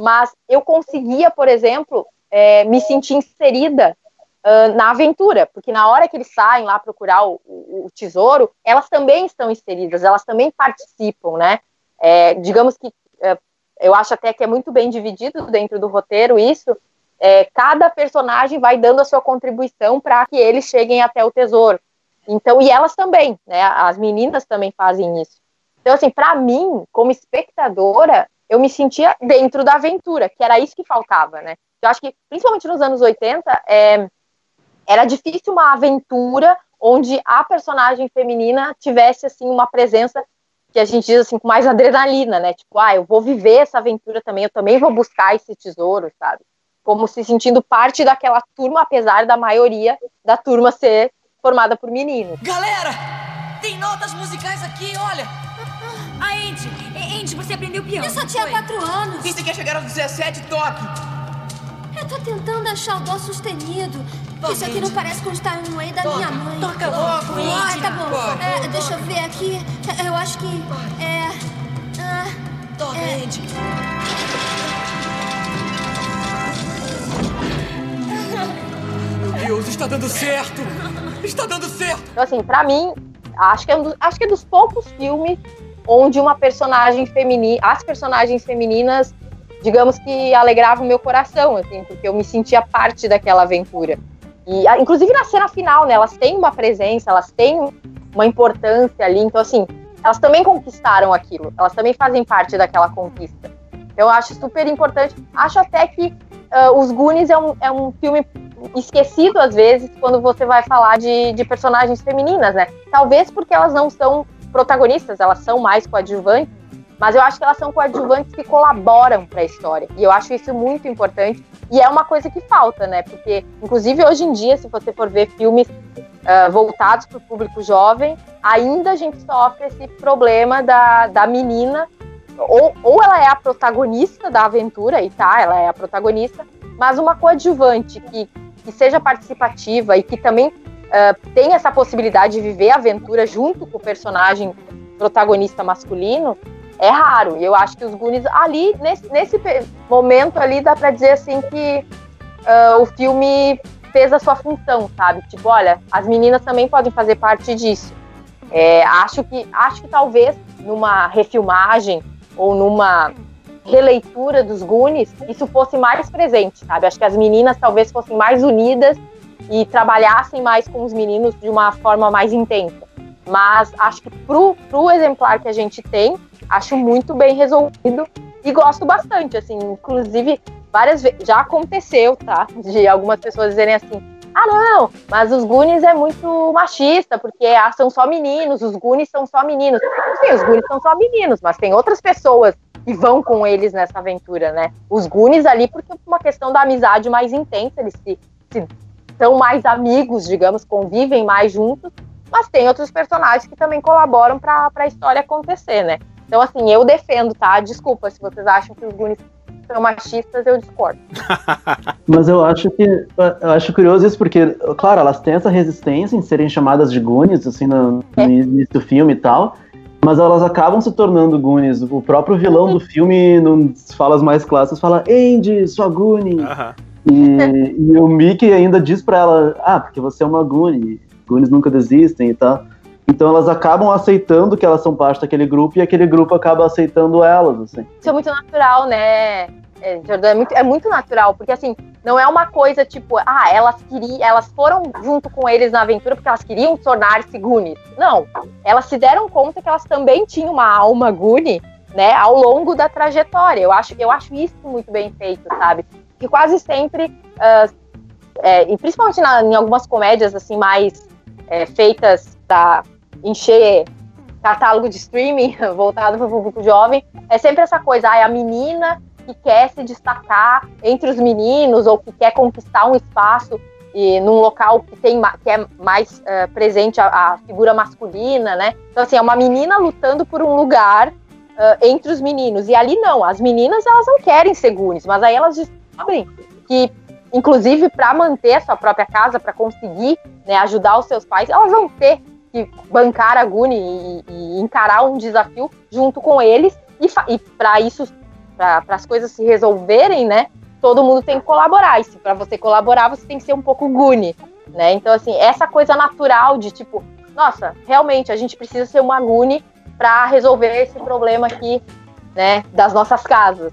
Speaker 2: Mas eu conseguia, por exemplo, é, me sentir inserida uh, na aventura, porque na hora que eles saem lá procurar o, o, o tesouro, elas também estão inseridas, elas também participam, né? É, digamos que uh, eu acho até que é muito bem dividido dentro do roteiro isso. É, cada personagem vai dando a sua contribuição para que eles cheguem até o tesouro. Então, e elas também, né? As meninas também fazem isso. Então, assim, para mim, como espectadora, eu me sentia dentro da aventura, que era isso que faltava, né? Eu acho que, principalmente nos anos 80, é, era difícil uma aventura onde a personagem feminina tivesse, assim, uma presença que a gente diz assim, com mais adrenalina, né? Tipo, ah, eu vou viver essa aventura também, eu também vou buscar esse tesouro, sabe? como se sentindo parte daquela turma, apesar da maioria da turma ser formada por meninos.
Speaker 4: Galera, tem notas musicais aqui, olha.
Speaker 5: A Andy, Eh, Andy, você aprendeu piano.
Speaker 13: Eu só tinha
Speaker 5: Foi.
Speaker 13: quatro anos.
Speaker 4: E se quer chegar aos 17, toque.
Speaker 13: Eu tô tentando achar o dó sustenido.
Speaker 4: Toca,
Speaker 13: Isso aqui não parece com o Style Way da
Speaker 4: Toca,
Speaker 13: minha mãe.
Speaker 4: toca logo,
Speaker 13: Ah,
Speaker 4: Andy.
Speaker 13: tá bom.
Speaker 4: Vai,
Speaker 13: É, deixa eu ver aqui. Eu acho que é... ah,
Speaker 4: Toca,
Speaker 13: é.
Speaker 4: Meu Deus, está dando certo. Está dando certo.
Speaker 2: Então, assim, pra mim, acho que, é um dos, acho que é dos poucos filmes onde uma personagem feminina, as personagens femininas, digamos que alegravam o meu coração, assim, porque eu me sentia parte daquela aventura. E, a- inclusive na cena final, né, elas têm uma presença, elas têm uma importância ali, então, assim, elas também conquistaram aquilo, elas também fazem parte daquela conquista. Então, eu acho super importante. Acho até que ah, Os Goonies é um, é um filme esquecido às vezes quando você vai falar de, de personagens femininas, né? Talvez porque elas não são protagonistas, elas são mais coadjuvantes, mas eu acho que elas são coadjuvantes que colaboram para a história. E eu acho isso muito importante. E é uma coisa que falta, né? Porque, inclusive, hoje em dia, se você for ver filmes ah, voltados para o público jovem, ainda a gente sofre esse problema da, da menina. Ou, ou ela é a protagonista da aventura, e tá, ela é a protagonista, mas uma coadjuvante que, que seja participativa e que também ah, tenha essa possibilidade de viver a aventura junto com o personagem protagonista masculino, é raro. E eu acho que os Goonies ali, nesse, nesse momento ali, dá pra dizer assim que ah, o filme fez a sua função, sabe? Tipo, olha, as meninas também podem fazer parte disso. É, acho que acho que talvez numa refilmagem ou numa releitura dos Goonies isso fosse mais presente, sabe? Acho que as meninas talvez fossem mais unidas e trabalhassem mais com os meninos de uma forma mais intensa. Mas acho que pro, pro exemplar que a gente tem, acho muito bem resolvido e gosto bastante, assim, inclusive várias vezes já aconteceu, tá? De algumas pessoas dizerem assim: "Ah, não, mas os Goonies é muito machista, porque ah, são só meninos, os Goonies são só meninos". Sim, os Goonies são só meninos, mas tem outras pessoas que vão com eles nessa aventura, né? Os Goonies ali porque é uma questão da amizade mais intensa, eles se, se são mais amigos, digamos, convivem mais juntos, mas tem outros personagens que também colaboram para a história acontecer, né? Então, assim, eu defendo, tá? Desculpa se vocês acham que os Goonies são machistas, eu discordo.
Speaker 3: Mas eu acho que eu acho curioso isso porque, claro, elas têm essa resistência em serem chamadas de Goonies, assim, no, no início do filme e tal, mas elas acabam se tornando Goonies. O próprio vilão do filme, nas falas mais clássicas, fala Andy, sua Goonie. E, e o Mickey ainda diz pra ela, ah, porque você é uma Goonie, Goonies nunca desistem e tal. Então elas acabam aceitando que elas são parte daquele grupo e aquele grupo acaba aceitando elas, assim.
Speaker 2: Isso é muito natural, né, é, Jordan? É muito, é muito natural, porque assim, não é uma coisa tipo, ah, elas queriam, elas foram junto com eles na aventura porque elas queriam tornar-se Goonies. Não, elas se deram conta que elas também tinham uma alma Goonie, né, ao longo da trajetória. Eu acho, eu acho isso muito bem feito, sabe? Que quase sempre, ah, é, e principalmente na- em algumas comédias assim mais é, feitas para encher catálogo de streaming voltado para o público jovem, é sempre essa coisa, ah, é a menina que quer se destacar entre os meninos ou que quer conquistar um espaço e num local que tem que é mais eh, presente a, a figura masculina, né? Então assim, é uma menina lutando por um lugar eh, entre os meninos. E ali não, as meninas elas não querem ser Goonies, mas aí elas descobrem que inclusive para manter a sua própria casa, para conseguir né, ajudar os seus pais, elas vão ter que bancar a Guni e, e encarar um desafio junto com eles. E, e para isso, para as coisas se resolverem, né? Todo mundo tem que colaborar. E se para você colaborar, você tem que ser um pouco Guni, né? Então, assim, essa coisa natural de tipo, nossa, realmente a gente precisa ser uma Guni para resolver esse problema aqui, né? Das nossas casas.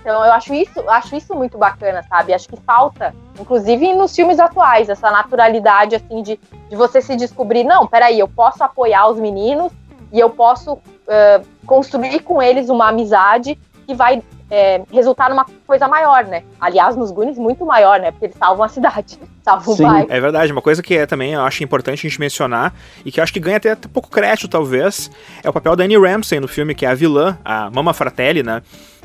Speaker 2: Então eu acho isso, acho isso muito bacana, sabe? Acho que falta, inclusive nos filmes atuais, essa naturalidade assim de, de você se descobrir, não, peraí, eu posso apoiar os meninos e eu posso uh, construir com eles uma amizade que vai é, resultar numa coisa maior, né? Aliás, nos Goonies, muito maior, né? Porque eles salvam a cidade, salvam
Speaker 1: Sim,
Speaker 2: o bairro.
Speaker 1: É verdade, uma coisa que é, também eu acho importante a gente mencionar, e que eu acho que ganha até, até pouco crédito, talvez, é o papel da Annie Ramsey no filme, que é a vilã, a Mama Fratelli, né?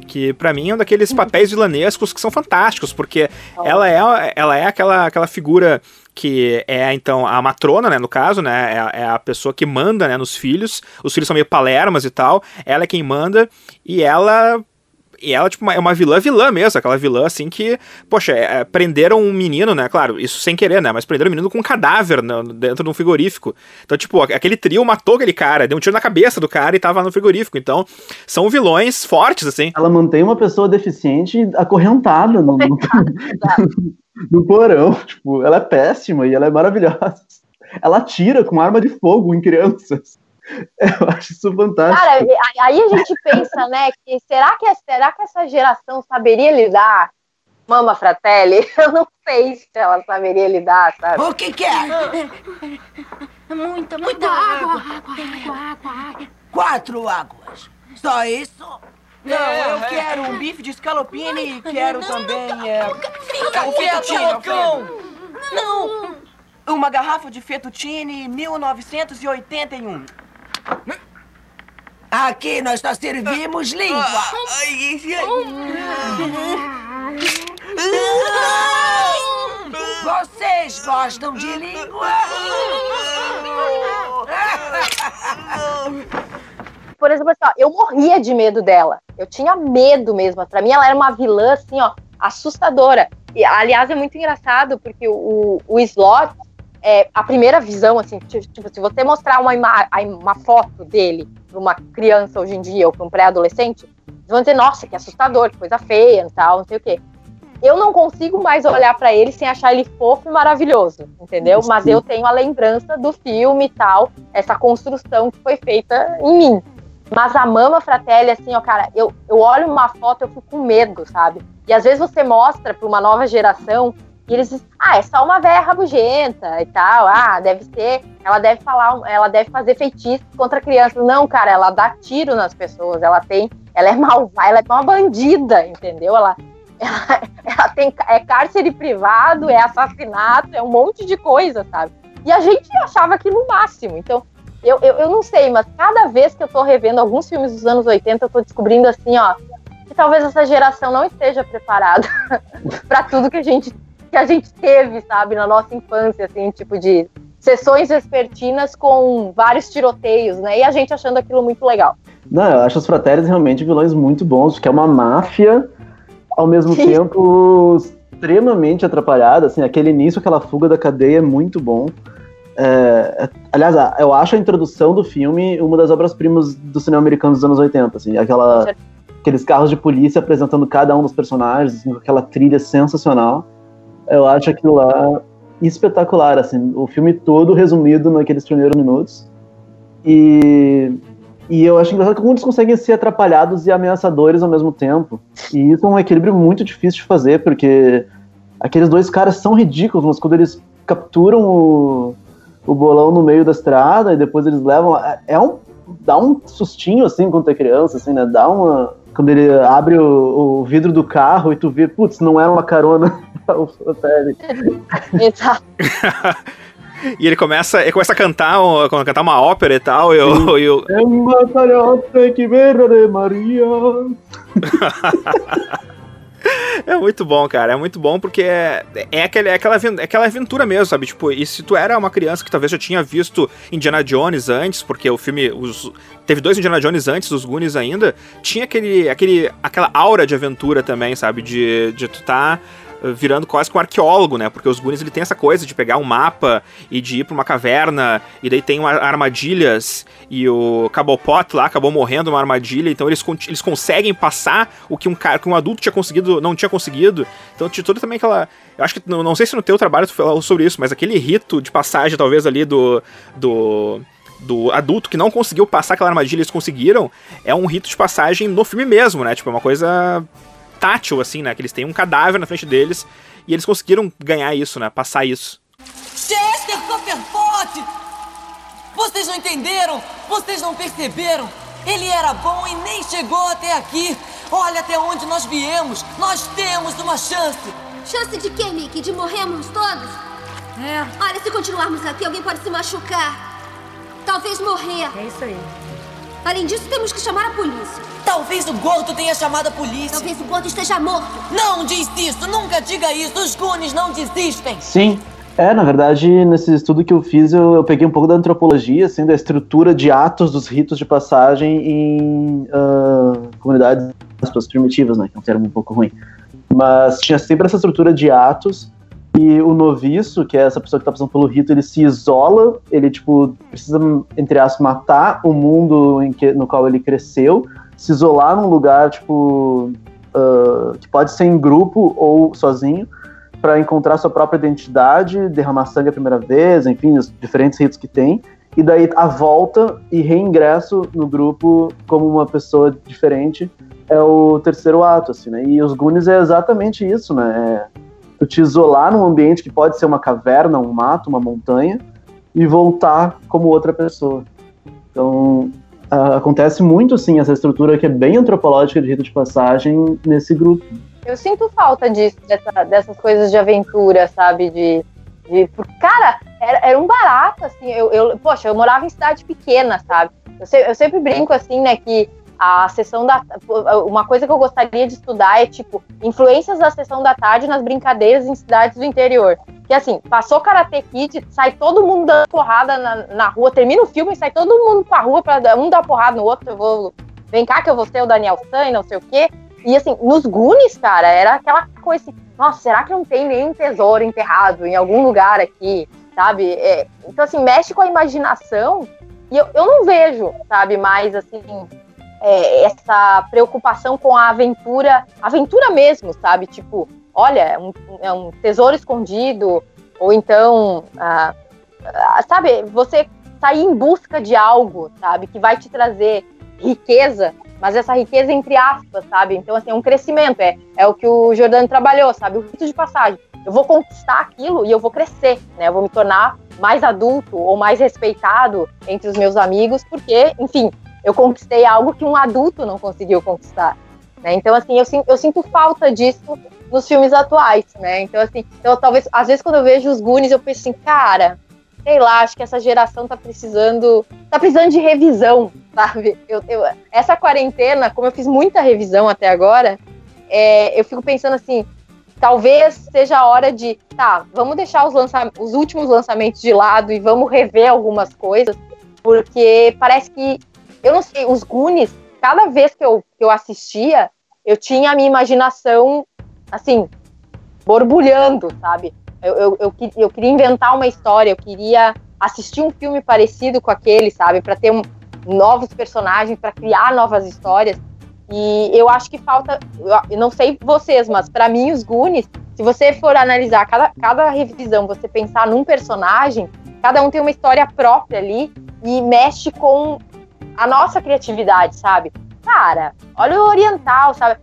Speaker 1: Que para mim é um daqueles papéis vilanescos que são fantásticos, porque ela é, ela é aquela, aquela figura que é então a matrona, né, no caso, né, é, a, é a pessoa que manda, né, nos filhos. Os filhos são meio palermas e tal. Ela é quem manda e ela e ela, tipo, é uma vilã vilã mesmo, aquela vilã assim que, poxa, é, é, prenderam um menino, né? Claro, isso sem querer, né? Mas prenderam um menino com um cadáver no, dentro de um frigorífico. Então, tipo, aquele trio matou aquele cara, deu um tiro na cabeça do cara e tava no frigorífico. Então, são vilões fortes, assim.
Speaker 3: Ela mantém uma pessoa deficiente acorrentada no, no, no porão. Tipo, ela é péssima e ela é maravilhosa. Ela atira com arma de fogo em crianças. Eu acho isso fantástico.
Speaker 2: Cara, aí a gente pensa, né, que será que, será que essa geração saberia lidar? Mama Fratelli, eu não sei se ela saberia lidar, sabe?
Speaker 14: O que que é?
Speaker 5: Muita, muita água, água, água, água, água.
Speaker 14: Quatro águas. Só isso?
Speaker 4: Não, eu quero um bife de scalopine e quero também é, o fettuccine Alfredo.
Speaker 5: Não!
Speaker 4: Uma garrafa de fettuccine 1981.
Speaker 14: Aqui nós só servimos língua. Vocês gostam de língua?
Speaker 2: Por exemplo, assim, ó, eu morria de medo dela. Eu tinha medo mesmo. Pra mim, ela era uma vilã, assim, ó, assustadora. E, aliás, é muito engraçado, porque o, o Slot, é, a primeira visão, assim, tipo, se você mostrar uma, uma foto dele para uma criança hoje em dia ou para um pré-adolescente, vão dizer, nossa, que assustador, que coisa feia e tal, não sei o quê. Eu não consigo mais olhar para ele sem achar ele fofo e maravilhoso, entendeu? Sim. Mas eu tenho a lembrança do filme e tal, essa construção que foi feita em mim. Mas a Mama Fratelli, assim, ó, cara, eu, eu olho uma foto, eu fico com medo, sabe? E às vezes você mostra para uma nova geração e eles dizem, ah, é só uma véia rabugenta e tal. Ah, deve ser, ela deve falar, ela deve fazer feitiço contra crianças. Não, cara, ela dá tiro nas pessoas, ela tem, ela é malvada, ela é uma bandida, entendeu? Ela, ela, ela tem, é cárcere privado, é assassinato, é um monte de coisa, sabe? E a gente achava aquilo máximo. Então, eu, eu, eu não sei, mas cada vez que eu tô revendo alguns filmes dos anos 80, eu tô descobrindo assim, ó, que talvez essa geração não esteja preparada para tudo que a gente que a gente teve, sabe, na nossa infância, assim, tipo de sessões vespertinas com vários tiroteios, né? E a gente achando aquilo muito legal.
Speaker 3: Não, eu acho os Fraternes realmente vilões muito bons, porque é uma máfia, ao mesmo Sim. tempo extremamente atrapalhada, assim, aquele início, aquela fuga da cadeia é muito bom. É, aliás, eu acho a introdução do filme uma das obras-primas do cinema americano dos anos 80, assim, aquela, aqueles carros de polícia apresentando cada um dos personagens, assim, aquela trilha sensacional eu acho aquilo lá espetacular, assim, o filme todo resumido naqueles primeiros minutos. E, e eu acho engraçado como eles conseguem ser atrapalhados e ameaçadores ao mesmo tempo. E isso é um equilíbrio muito difícil de fazer, porque aqueles dois caras são ridículos, mas quando eles capturam o, o bolão no meio da estrada e depois eles levam. É, é um. Dá um sustinho assim quando é criança, assim, né? Dá uma. Quando ele abre o, o vidro do carro e tu vê, putz, não era uma carona
Speaker 2: Exato.
Speaker 1: E ele começa, ele começa a cantar, a cantar uma ópera e tal. E eu, eu...
Speaker 3: Maria.
Speaker 1: É muito bom, cara. É muito bom porque é, é, aquele, é, aquela, é aquela aventura mesmo, sabe? Tipo, e se tu era uma criança que talvez já tinha visto Indiana Jones antes, porque o filme. Os, teve dois Indiana Jones antes, os Goonies ainda, tinha aquele, aquele, aquela aura de aventura também, sabe? De, de tu tá virando quase que um arqueólogo, né? Porque os Goonies ele tem essa coisa de pegar um mapa e de ir pra uma caverna, e daí tem uma, armadilhas, e o Cabopot lá acabou morrendo numa armadilha, então eles, eles conseguem passar o que um cara, que um adulto tinha conseguido, não tinha conseguido. Então tinha toda também aquela. Eu acho que não, não sei se no teu trabalho tu falou sobre isso, mas aquele rito de passagem, talvez, ali do. do do adulto que não conseguiu passar aquela armadilha, eles conseguiram, é um rito de passagem no filme mesmo, né? Tipo, é uma coisa tátil, assim, né? Que eles têm um cadáver na frente deles e eles conseguiram ganhar isso, né? Passar isso.
Speaker 4: Chester Copperpot! Vocês não entenderam! Vocês não perceberam! Ele era bom e nem chegou até aqui! Olha até onde nós viemos! Nós temos uma chance!
Speaker 13: Chance de quê, Mickey? De morrermos todos? É. Olha, se continuarmos aqui, alguém pode se machucar. Talvez morrer.
Speaker 11: É isso aí.
Speaker 13: Além disso, temos que chamar a polícia.
Speaker 4: Talvez o gordo tenha chamado a polícia.
Speaker 13: Talvez o gordo esteja morto.
Speaker 4: Não diz isso! Nunca diga isso! Os Goonies não desistem!
Speaker 3: Sim. É, na verdade, nesse estudo que eu fiz, eu, eu peguei um pouco da antropologia, assim, da estrutura de atos dos ritos de passagem em uh, comunidades aspas, primitivas, né, que é um termo um pouco ruim. Mas tinha sempre essa estrutura de atos e o noviço, que é essa pessoa que está passando pelo rito, ele se isola, ele, tipo, precisa, entre aspas, matar o mundo que, no qual ele cresceu, se isolar num lugar, tipo, uh, que pode ser em grupo ou sozinho, para encontrar sua própria identidade, derramar sangue a primeira vez, enfim, os diferentes ritos que tem, e daí a volta e reingresso no grupo como uma pessoa diferente é o terceiro ato, assim, né? E os Goonies é exatamente isso, né? É tu te isolar num ambiente que pode ser uma caverna, um mato, uma montanha, e voltar como outra pessoa. Então, acontece muito, sim, essa estrutura que é bem antropológica de rito de passagem nesse grupo.
Speaker 2: Eu sinto falta disso, dessa, dessas coisas de aventura, sabe? De. de cara, era, era um barato, assim. Eu, eu, poxa, eu morava em cidade pequena, sabe? Eu, se, eu sempre brinco, assim, né, que a sessão da. Uma coisa que eu gostaria de estudar é, tipo, influências da sessão da tarde nas brincadeiras em cidades do interior. Que assim, passou Karate Kid, sai todo mundo dando porrada na, na rua, termina o filme e sai todo mundo pra rua pra um dar porrada no outro. Eu vou. Vem cá que eu vou ser o Daniel San, não sei o quê. E assim, nos Goonies, cara, era aquela coisa assim, nossa, será que não tem nenhum tesouro enterrado em algum lugar aqui, sabe? É, então, assim, mexe com a imaginação e eu, eu não vejo, sabe, mais assim, é, essa preocupação com a aventura, aventura mesmo, sabe? Tipo, olha, é um, é um tesouro escondido, ou então, ah, ah, sabe, você sair em busca de algo, sabe, que vai te trazer riqueza mas essa riqueza entre aspas, sabe? Então, assim, é um crescimento, é, é o que o Jordano trabalhou, sabe? O rito de passagem. Eu vou conquistar aquilo e eu vou crescer, né? Eu vou me tornar mais adulto ou mais respeitado entre os meus amigos, porque, enfim, eu conquistei algo que um adulto não conseguiu conquistar. Né? Então, assim, eu, eu sinto falta disso nos filmes atuais, né? Então, assim, então, talvez, às vezes, quando eu vejo os Goonies, eu penso assim, cara, sei lá, acho que essa geração tá precisando, tá precisando de revisão, sabe? Eu, eu, essa quarentena, como eu fiz muita revisão até agora, é, eu fico pensando assim, talvez seja a hora de, tá, vamos deixar os, lança os últimos lançamentos de lado e vamos rever algumas coisas, porque parece que, eu não sei, os Goonies, cada vez que eu, que eu assistia, eu tinha a minha imaginação, assim, borbulhando, sabe? Eu, eu, eu, eu, queria inventar uma história, eu queria assistir um filme parecido com aquele, sabe? Para ter um, novos personagens, para criar novas histórias. E eu acho que falta. Eu não sei vocês, mas para mim, os Goonies, se você for analisar cada, cada revisão, você pensar num personagem, cada um tem uma história própria ali e mexe com a nossa criatividade, sabe? Cara, olha o Oriental, sabe?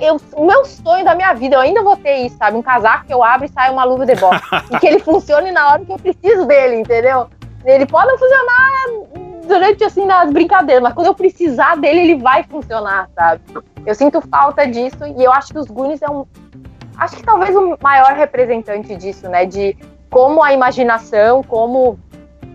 Speaker 2: eu, o meu sonho da minha vida, eu ainda vou ter isso, sabe? Um casaco que eu abro e sai uma luva de boxe. e que ele funcione na hora que eu preciso dele, entendeu? Ele pode não funcionar durante, assim, nas brincadeiras, mas quando eu precisar dele, ele vai funcionar, sabe? Eu sinto falta disso e eu acho que os Goonies é um... Acho que talvez o maior representante disso, né? De como a imaginação, como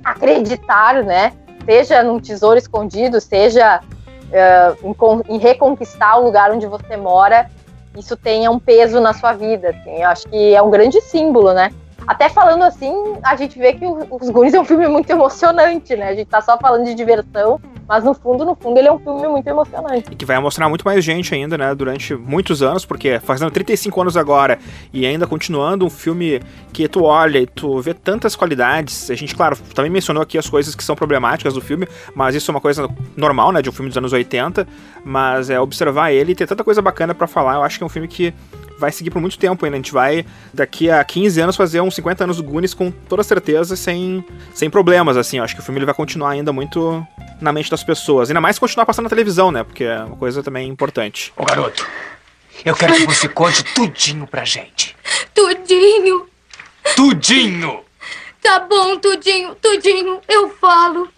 Speaker 2: acreditar, né? Seja num tesouro escondido, seja uh, em, em, reconquistar o lugar onde você mora, isso tenha um peso na sua vida. Assim. Eu acho que é um grande símbolo, né? Até falando assim, a gente vê que Os Goonies é um filme muito emocionante, né? A gente tá só falando de diversão, mas no fundo, no fundo, ele é um filme muito emocionante.
Speaker 1: E que vai emocionar muito mais gente ainda, né? Durante muitos anos, porque fazendo 35 anos agora e ainda continuando um filme que tu olha e tu vê tantas qualidades. A gente, claro, também mencionou aqui as coisas que são problemáticas do filme, mas isso é uma coisa normal, né? De um filme dos anos 80. Mas é observar ele e ter tanta coisa bacana para falar. Eu acho que é um filme que vai seguir por muito tempo ainda. A gente vai, daqui a 15 anos, fazer uns 50 anos do Goonies com toda certeza, sem, sem problemas, assim. Eu acho que o filme ele vai continuar ainda muito na mente das pessoas. Ainda mais continuar passando na televisão, né? Porque é uma coisa também importante.
Speaker 15: Ô, garoto, eu quero que você conte tudinho pra gente.
Speaker 5: Tudinho?
Speaker 15: Tudinho!
Speaker 5: Tá bom, tudinho, tudinho, eu falo.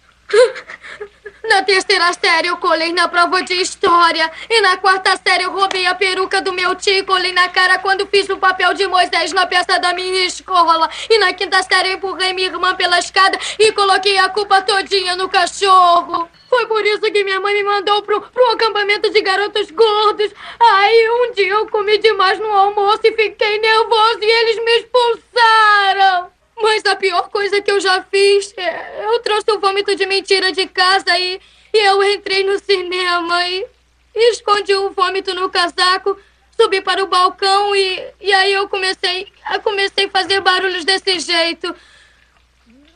Speaker 5: Na terceira série eu colei na prova de história. E na quarta série eu roubei a peruca do meu tio e colei na cara quando fiz o papel de Moisés na peça da minha escola. E na quinta série eu empurrei minha irmã pela escada e coloquei a culpa todinha no cachorro. Foi por isso que minha mãe me mandou pro, pro acampamento de garotos gordos. Aí um dia eu comi demais no almoço e fiquei nervoso e eles me expulsaram. Mas a pior coisa que eu já fiz, é, eu trouxe o vômito de mentira de casa e, e eu entrei no cinema e, e escondi o vômito no casaco, subi para o balcão e, e aí eu comecei, eu comecei a fazer barulhos desse jeito.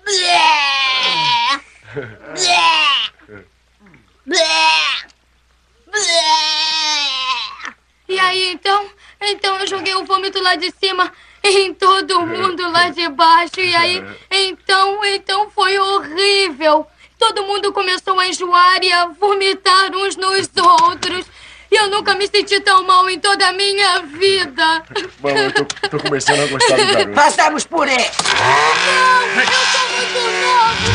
Speaker 5: E aí então, então eu joguei o vômito lá de cima em todo mundo lá de baixo. E aí, então, então foi horrível. Todo mundo começou a enjoar e a vomitar uns nos outros. E eu nunca me senti tão mal em toda a minha vida.
Speaker 16: Bom, eu tô, tô começando a gostar do garoto.
Speaker 14: Passamos por ele.
Speaker 5: Não, eu sou muito novo.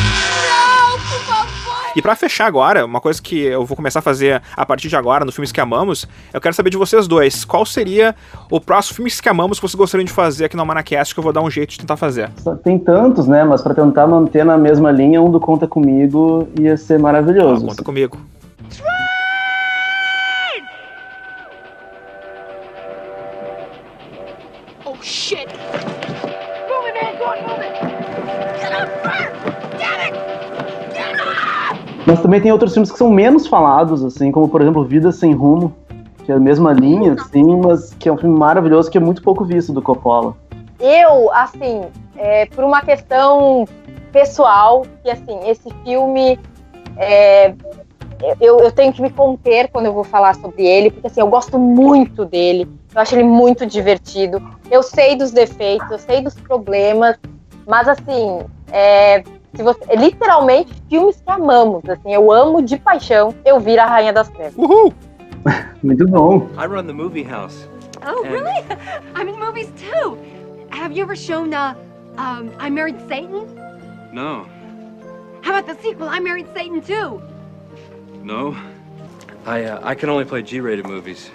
Speaker 5: Não.
Speaker 1: E pra fechar agora, uma coisa que eu vou começar a fazer a partir de agora, no Filmes que Amamos, eu quero saber de vocês dois. Qual seria o próximo Filmes que Amamos que vocês gostariam de fazer aqui no Almanacast, que eu vou dar um jeito de tentar fazer?
Speaker 3: Tem tantos, né? Mas pra tentar manter na mesma linha, um do Conta Comigo ia ser maravilhoso.
Speaker 1: Ah, conta comigo.
Speaker 5: Oh, shit.
Speaker 3: Mas também tem outros filmes que são menos falados, assim, como por exemplo Vida Sem Rumo, que é a mesma linha, assim, mas que é um filme maravilhoso que é muito pouco visto do Coppola.
Speaker 2: Eu, assim, é, por uma questão pessoal, que assim, esse filme é, eu, eu tenho que me conter quando eu vou falar sobre ele, porque assim, eu gosto muito dele, eu acho ele muito divertido. Eu sei dos defeitos, eu sei dos problemas, mas assim, é, se você, literalmente filmes que amamos, assim, eu amo de paixão eu vir a Rainha das Trevas.
Speaker 1: Uhul!
Speaker 3: Muito bom.
Speaker 17: I run the movie house.
Speaker 18: Oh,
Speaker 17: And-
Speaker 18: really? I'm in movies too. Have you ever shown uh, um, I Married Satan?
Speaker 17: No,
Speaker 18: How about the sequel, I Married Satan too?
Speaker 17: no. I uh, I can only play G-rated movies.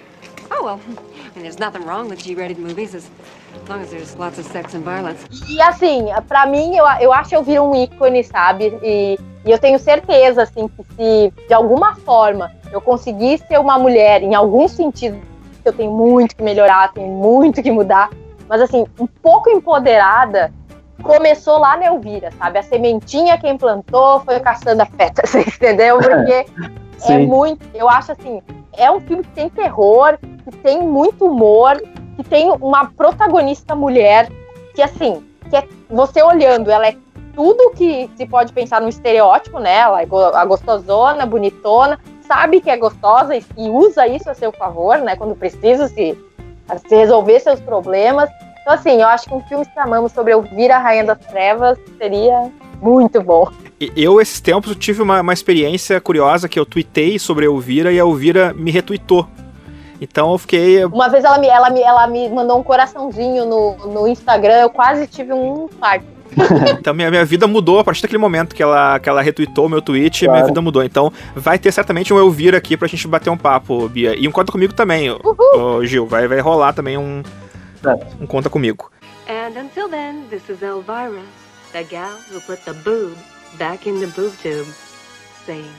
Speaker 11: Oh, well, I mean, there's nothing wrong with G-rated movies as long as there's lots of sex and violence.
Speaker 2: E assim, pra mim, eu, eu acho eu vir um ícone, sabe? E, e eu tenho certeza, assim, que se de alguma forma eu conseguir ser uma mulher, em algum sentido, eu tenho muito que melhorar, tenho muito que mudar, mas assim, um pouco empoderada, começou lá na Elvira, sabe? A sementinha quem plantou foi caçando a feta, você entendeu? Porque é muito. Eu acho assim, é um filme que tem terror, que tem muito humor, que tem uma protagonista mulher que assim, que é você olhando, ela é tudo que se pode pensar no estereótipo, né? Ela é a gostosona, bonitona, sabe que é gostosa e, e usa isso a seu favor, né? Quando precisa se, se resolver seus problemas. Então, assim, eu acho que um filme que amamos sobre Elvira, a Rainha das Trevas, seria muito bom.
Speaker 1: Eu, esses tempos, tive uma, uma experiência curiosa que eu tuitei sobre a Elvira e a Elvira me retweetou. Então eu fiquei.
Speaker 2: Uma vez ela me, ela me, ela me mandou um coraçãozinho no, no Instagram, eu quase tive um infarto.
Speaker 1: Então minha, minha vida mudou a partir daquele momento que ela, que ela retweetou o meu tweet, minha
Speaker 3: Claro.
Speaker 1: vida mudou. Então vai ter certamente um Elvira aqui pra gente bater um papo, Bia. E um Conta Comigo também, ô, ô, Gil. Vai, vai rolar também um, um Conta Comigo.
Speaker 11: And until then, this is Elvira, the gal who put the boob back in the boob tube, saying,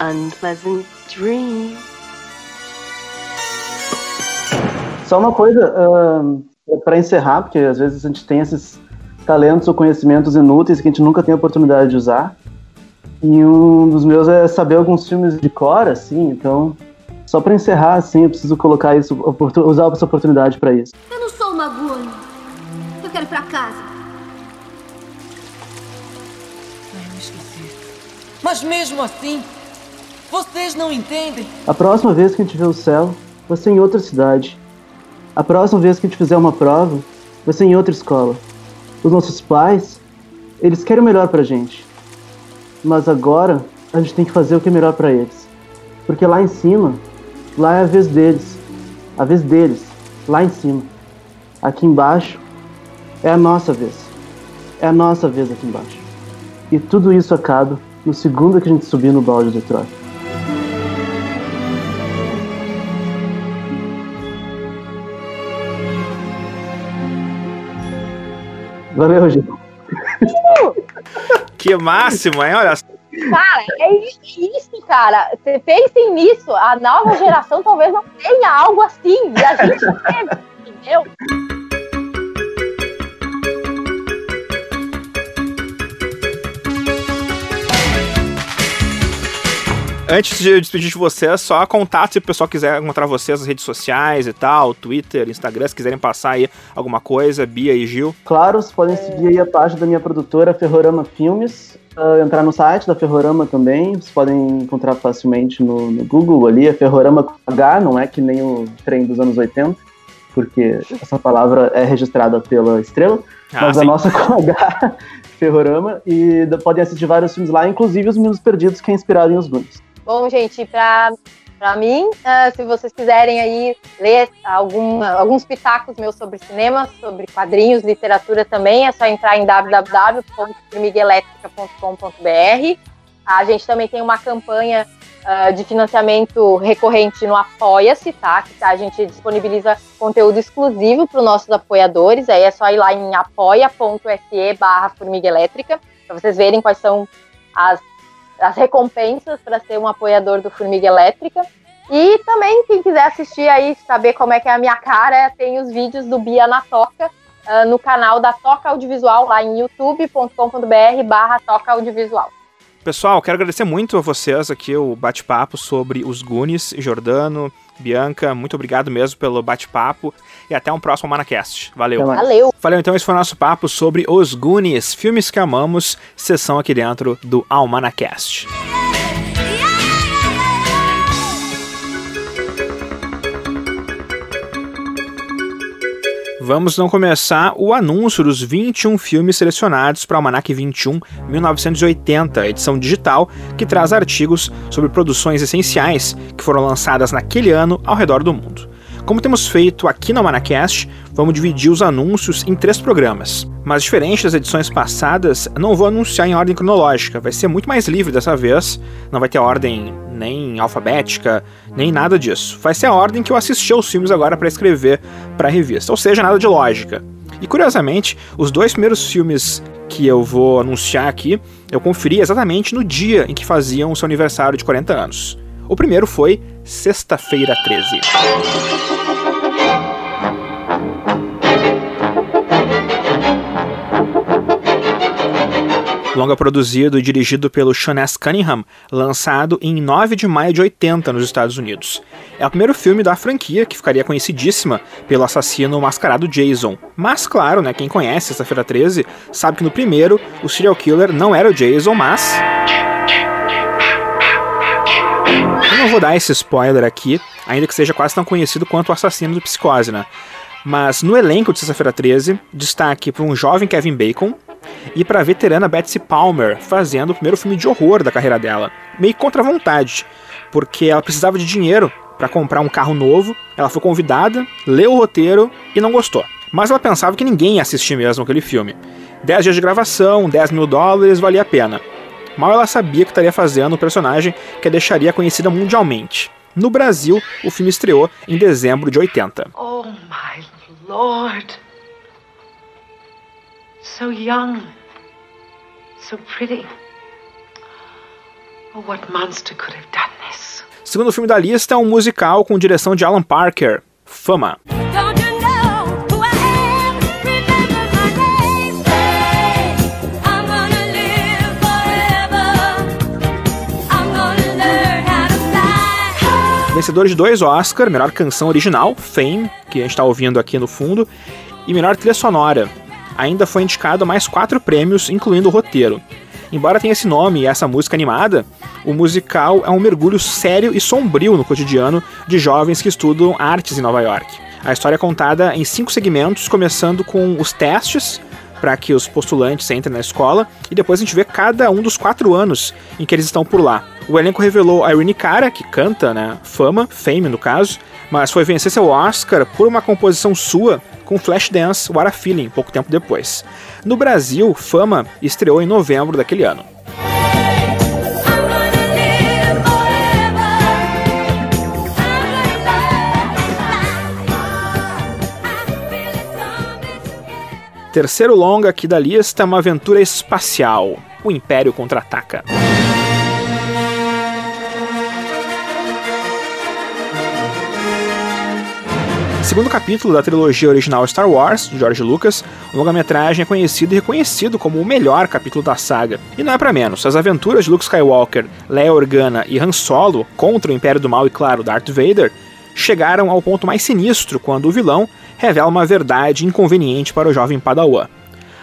Speaker 11: unpleasant dream.
Speaker 3: Só uma coisa, para encerrar, porque às vezes a gente tem esses talentos ou conhecimentos inúteis que a gente nunca tem a oportunidade de usar. E um dos meus é saber alguns filmes de cor, assim, então, só para encerrar, assim, eu preciso colocar isso, usar essa oportunidade para isso.
Speaker 13: Eu não sou uma gula. Eu quero ir pra casa.
Speaker 4: Mas mesmo assim, vocês não entendem.
Speaker 3: A próxima vez que a gente vê o céu, vai ser em outra cidade. A próxima vez que a gente fizer uma prova, vai ser em outra escola. Os nossos pais, eles querem o melhor pra gente. Mas agora, a gente tem que fazer o que é melhor pra eles. Porque lá em cima, lá é a vez deles. A vez deles, lá em cima. Aqui embaixo, é a nossa vez. É a nossa vez aqui embaixo. E tudo isso acaba no segundo que a gente subir no balde do troço. Valeu, Gil.
Speaker 1: Que máximo, hein? Olha só.
Speaker 2: Cara, é isso, cara. Você pensem nisso. A nova geração talvez não tenha algo assim. E a gente teve, entendeu?
Speaker 1: Antes de eu despedir de vocês, só contato se o pessoal quiser encontrar vocês nas redes sociais e tal, Twitter, Instagram, se quiserem passar aí alguma coisa, Bia e Gil.
Speaker 3: Claro, vocês podem seguir aí a página da minha produtora, Ferrorama Filmes. Uh, entrar no site da Ferrorama também, vocês podem encontrar facilmente no, no Google ali, é Ferrorama com H, não é que nem o trem dos anos 80, porque essa palavra é registrada pela estrela,
Speaker 1: Ah,
Speaker 3: mas
Speaker 1: sim.
Speaker 3: a nossa com H, Ferrorama, e podem assistir vários filmes lá, inclusive Os Meninos Perdidos, que é inspirado em Os Goonies.
Speaker 2: Bom, gente, pra, pra mim, ah, se vocês quiserem aí ler algum, alguns pitacos meus sobre cinema, sobre quadrinhos, literatura também, é só entrar em www.formiguelétrica.com.br. A gente também tem uma campanha ah, de financiamento recorrente no Apoia-se, tá? Que a gente disponibiliza conteúdo exclusivo para os nossos apoiadores. Aí é só ir lá em apoia.se barra para vocês verem quais são as as recompensas para ser um apoiador do Formiga Elétrica. E também, quem quiser assistir aí, saber como é que é a minha cara, tem os vídeos do Bia na Toca ah, no canal da Toca Audiovisual, lá em youtube.com.br barra Toca Audiovisual.
Speaker 1: Pessoal, quero agradecer muito a vocês aqui o bate-papo sobre os Goonies, Jordano, Bianca, muito obrigado mesmo pelo bate-papo e até um próximo Manacast. Valeu.
Speaker 2: Valeu.
Speaker 1: Valeu, então esse foi o nosso papo sobre os Goonies, filmes que amamos, sessão aqui dentro do Almanacast. Vamos não começar o anúncio dos 21 filmes selecionados para o Almanac 21 1980, edição digital que traz artigos sobre produções essenciais que foram lançadas naquele ano ao redor do mundo. Como temos feito aqui no Manacast, vamos dividir os anúncios em três programas. Mas diferente das edições passadas, não vou anunciar em ordem cronológica, vai ser muito mais livre dessa vez, não vai ter ordem nem alfabética, nem nada disso. Vai ser a ordem que eu assisti aos filmes agora para escrever para a revista, ou seja, nada de lógica. E curiosamente, os dois primeiros filmes que eu vou anunciar aqui, eu conferi exatamente no dia em que faziam o seu aniversário de 40 anos. O primeiro foi Sexta-feira 13. Longa produzido e dirigido pelo Sean S. Cunningham, lançado em 9 de maio de 80 nos Estados Unidos. É o primeiro filme da franquia que ficaria conhecidíssima pelo assassino mascarado Jason. Mas, claro, né, quem conhece Sexta-feira 13 sabe que no primeiro o serial killer não era o Jason, mas. Não vou dar esse spoiler aqui, ainda que seja quase tão conhecido quanto o assassino do Psicose, né? Mas no elenco de Sexta-feira 13, destaque para um jovem Kevin Bacon e para a veterana Betsy Palmer fazendo o primeiro filme de horror da carreira dela. Meio contra a vontade, porque ela precisava de dinheiro para comprar um carro novo, ela foi convidada, leu o roteiro e não gostou. Mas ela pensava que ninguém ia assistir mesmo aquele filme. 10 dias de gravação, 10 mil dólares, valia a pena. Mal ela sabia que estaria fazendo um personagem que a deixaria conhecida mundialmente. No Brasil, o filme estreou em dezembro de 80.
Speaker 19: Oh, my lord. So young. So pretty. Oh, what monster could have done this?
Speaker 1: Segundo filme da lista é um musical com direção de Alan Parker, Fama. Vencedor de dois Oscar, melhor canção original, Fame, que a gente está ouvindo aqui no fundo, e melhor trilha sonora. Ainda foi indicado mais quatro prêmios, incluindo o roteiro. Embora tenha esse nome e essa música animada, o musical é um mergulho sério e sombrio no cotidiano de jovens que estudam artes em Nova York. A história é contada em cinco segmentos, começando com os testes para que os postulantes entrem na escola e depois a gente vê cada um dos quatro anos em que eles estão por lá. O elenco revelou Irene Cara, que canta, né? Fama, Fame no caso, mas foi vencer seu Oscar por uma composição sua com Flashdance What a Feeling, pouco tempo depois. No Brasil, Fama estreou em novembro daquele ano. Terceiro longa aqui da lista, uma aventura espacial. O Império contra-ataca. Segundo capítulo da trilogia original Star Wars, de George Lucas, o longa-metragem é conhecido e reconhecido como o melhor capítulo da saga. E não é para menos, as aventuras de Luke Skywalker, Leia Organa e Han Solo contra o Império do Mal e, claro, Darth Vader chegaram ao ponto mais sinistro quando o vilão revela uma verdade inconveniente para o jovem Padawan.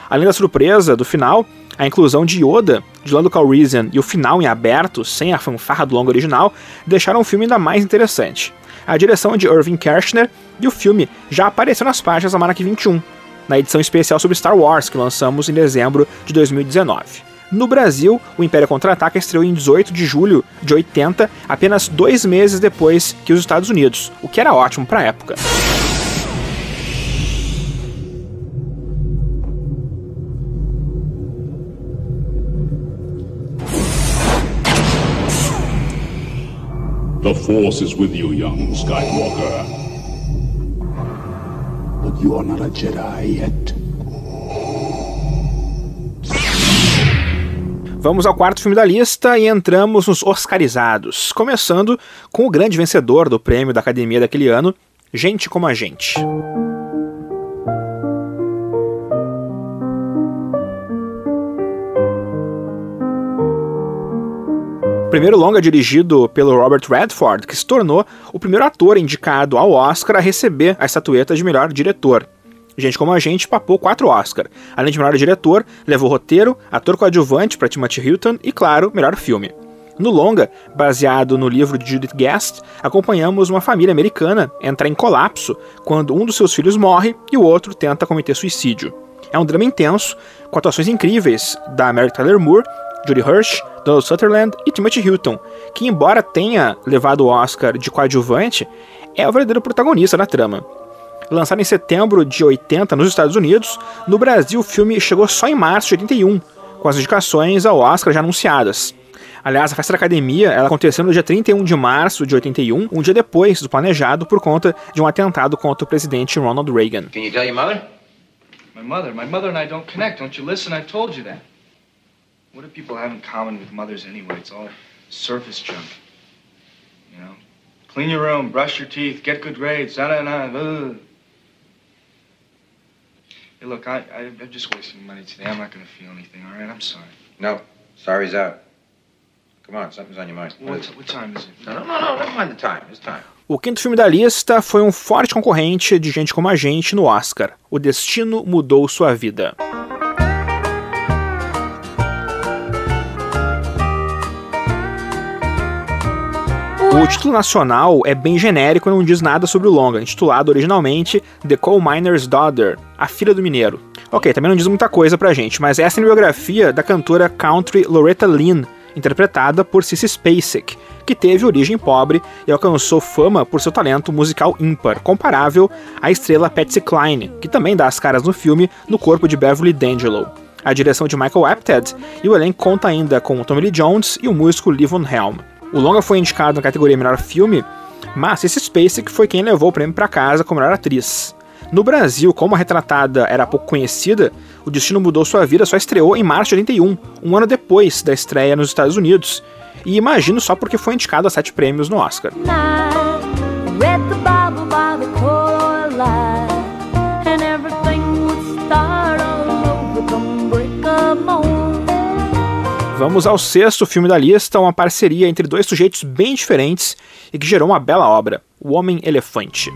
Speaker 1: Além da surpresa do final, a inclusão de Yoda, de Lando Calrissian e o final em aberto, sem a fanfarra do longo original, deixaram o filme ainda mais interessante. A direção é de Irving Kershner e o filme já apareceu nas páginas da Mark 21, na edição especial sobre Star Wars que lançamos em dezembro de 2019. No Brasil, o Império Contra-Ataca estreou em 18 de julho de 80, apenas dois meses depois que os Estados Unidos, o que era ótimo para a época.
Speaker 20: The Force is with you, young Skywalker. But you are not a Jedi yet.
Speaker 1: Vamos ao quarto filme da lista e entramos nos Oscarizados, começando com o grande vencedor do prêmio da Academia daquele ano, Gente como a Gente. Primeiro longa dirigido pelo Robert Redford, que se tornou o primeiro ator indicado ao Oscar a receber a estatueta de melhor diretor. Gente como a gente papou quatro Oscar. Além de melhor diretor, levou roteiro, ator coadjuvante para Timothy Hilton e, claro, melhor filme. No longa, baseado no livro de Judith Guest, acompanhamos uma família americana entrar em colapso quando um dos seus filhos morre e o outro tenta cometer suicídio. É um drama intenso, com atuações incríveis da Mary Tyler Moore, Judy Hirsch, Donald Sutherland e Timothy Hilton, que, embora tenha levado o Oscar de coadjuvante, é o verdadeiro protagonista da trama. Lançado em setembro de 80 nos Estados Unidos, no Brasil o filme chegou só em março de 81, com as indicações ao Oscar já anunciadas. Aliás, a festa da academia ela aconteceu no dia 31 de março de 81, um dia depois do planejado por conta de um atentado contra o presidente Ronald Reagan.
Speaker 21: Can you tell your mother? My mother, my mother and I don't connect. Don't you listen? I told you that. What do people have in common with mothers anyway? It's all surface junk. You know? Clean your room, brush your teeth, get good grades, da da da. Hey, look, I, I, I'm just wasting money today. I'm not going to feel anything, all right? I'm sorry.
Speaker 22: No, sorry's out. Come on, something's on your mind.
Speaker 21: What, what time is it?
Speaker 22: No, no, no, no, never mind the time. It's time.
Speaker 1: O quinto filme da lista foi um forte concorrente de gente como a gente no Oscar. O Destino Mudou Sua Vida. O título nacional é bem genérico e não diz nada sobre o longa, intitulado originalmente The Coal Miner's Daughter, A Filha do Mineiro. Ok, também não diz muita coisa pra gente, mas essa é a biografia da cantora country Loretta Lynn, interpretada por Cissy Spacek, que teve origem pobre e alcançou fama por seu talento musical ímpar, comparável à estrela Patsy Cline, que também dá as caras no filme no corpo de Beverly D'Angelo. A direção de Michael Apted e o elenco conta ainda com Tommy Lee Jones e o músico Livon Helm. O longa foi indicado na categoria Melhor Filme, mas Cissy Spacek foi quem levou o prêmio para casa como melhor atriz. No Brasil, como a retratada era pouco conhecida, O Destino Mudou Sua Vida só estreou em março de 81, um ano depois da estreia nos Estados Unidos, e imagino só porque foi indicado a sete prêmios no Oscar. Vamos ao sexto filme da lista, uma parceria entre dois sujeitos bem diferentes e que gerou uma bela obra: O Homem Elefante.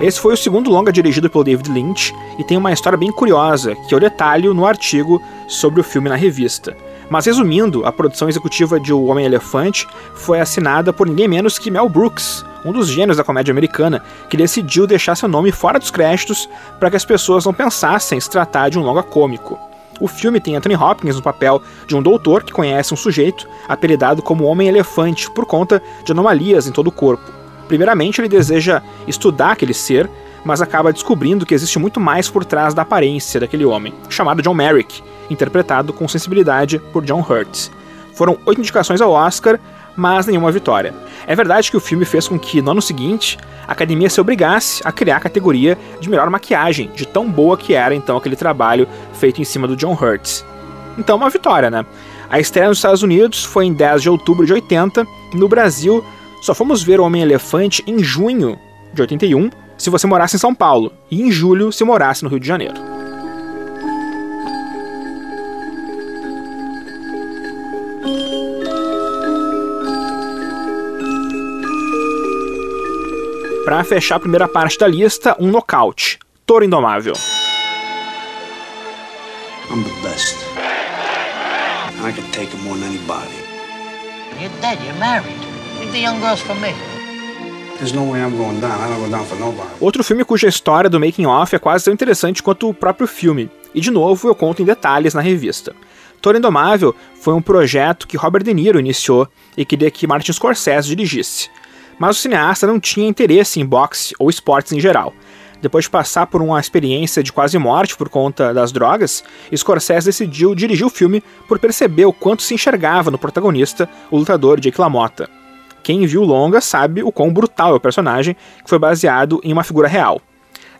Speaker 1: Esse foi o segundo longa dirigido pelo David Lynch e tem uma história bem curiosa, que eu detalho no artigo sobre o filme na revista. Mas resumindo, a produção executiva de O Homem-Elefante foi assinada por ninguém menos que Mel Brooks, um dos gênios da comédia americana, que decidiu deixar seu nome fora dos créditos para que as pessoas não pensassem se tratar de um longa cômico. O filme tem Anthony Hopkins no papel de um doutor que conhece um sujeito apelidado como Homem-Elefante por conta de anomalias em todo o corpo. Primeiramente, ele deseja estudar aquele ser, mas acaba descobrindo que existe muito mais por trás da aparência daquele homem, chamado John Merrick, interpretado com sensibilidade por John Hurt. Foram oito indicações ao Oscar, mas nenhuma vitória. É verdade que o filme fez com que, no ano seguinte, a academia se obrigasse a criar a categoria de melhor maquiagem, de tão boa que era então aquele trabalho feito em cima do John Hurt. Então, uma vitória, né? A estreia nos Estados Unidos foi em 10 de outubro de 80, no Brasil só fomos ver o Homem-Elefante em junho de 81, se você morasse em São Paulo, e em julho se morasse no Rio de Janeiro. Para fechar a primeira parte da lista, um nocaute. Toro Indomável.
Speaker 23: I'm the best. And I can take it more than anybody.
Speaker 24: You're dead. You're married. Leave the young girls for me.
Speaker 1: Outro filme cuja história do making off é quase tão interessante quanto o próprio filme. E de novo eu conto em detalhes na revista. Toro Indomável foi um projeto que Robert De Niro iniciou e queria que Martin Scorsese dirigisse. Mas o cineasta não tinha interesse em boxe ou esportes em geral. Depois de passar por uma experiência de quase morte por conta das drogas, Scorsese decidiu dirigir o filme por perceber o quanto se enxergava no protagonista, o lutador Jake LaMotta. Quem viu Longa sabe o quão brutal é o personagem, que foi baseado em uma figura real.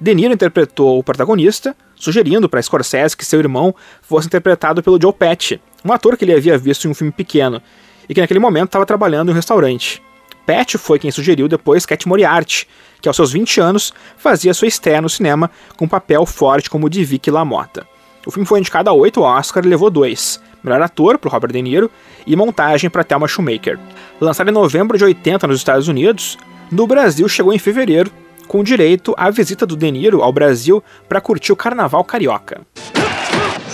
Speaker 1: De Niro interpretou o protagonista, sugerindo para Scorsese que seu irmão fosse interpretado pelo Joe Pesci, um ator que ele havia visto em um filme pequeno, e que naquele momento estava trabalhando em um restaurante. Pesci foi quem sugeriu depois Cat Moriarty, que aos seus 20 anos fazia sua estreia no cinema com um papel forte como o de Vicky LaMotta. O filme foi indicado a 8 Oscar e levou dois: melhor ator para Robert De Niro e montagem para Thelma Shoemaker. Lançado em novembro de 80 nos Estados Unidos, no Brasil chegou em fevereiro, com direito à visita do De Niro ao Brasil para curtir o Carnaval Carioca.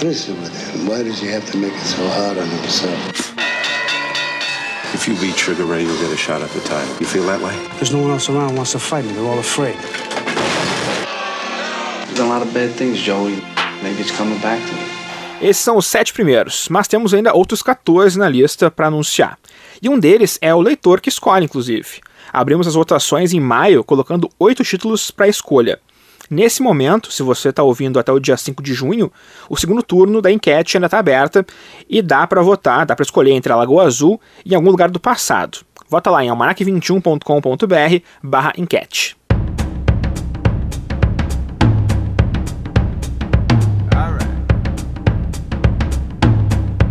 Speaker 23: Listen, madame, why does he have to make it so hard on himself?
Speaker 25: If you beat Trigger Ray, you'll get a shot at the title. You feel that way?
Speaker 23: There's no one else around who wants to fight me. They're all afraid.
Speaker 25: Done a lot of bad things, Joey. Maybe it's coming back to me.
Speaker 1: Esses são os sete primeiros, mas temos ainda outros 14 na lista para anunciar. E um deles é o leitor que escolhe, inclusive. Abrimos as votações em maio, colocando oito títulos para escolha. Nesse momento, se você está ouvindo até o dia 5 de junho, o segundo turno da enquete ainda está aberta e dá para votar, dá para escolher entre a Lagoa Azul e algum lugar do passado. Vota lá em almanac21.com.br barra enquete.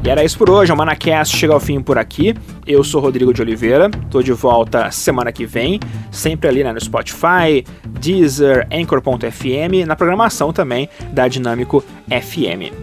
Speaker 1: E era isso por hoje, o Manacast chega ao fim por aqui. Eu sou Rodrigo de Oliveira, tô de volta semana que vem, sempre ali né, no Spotify, Deezer, Anchor.fm, na programação também da Dinâmico FM.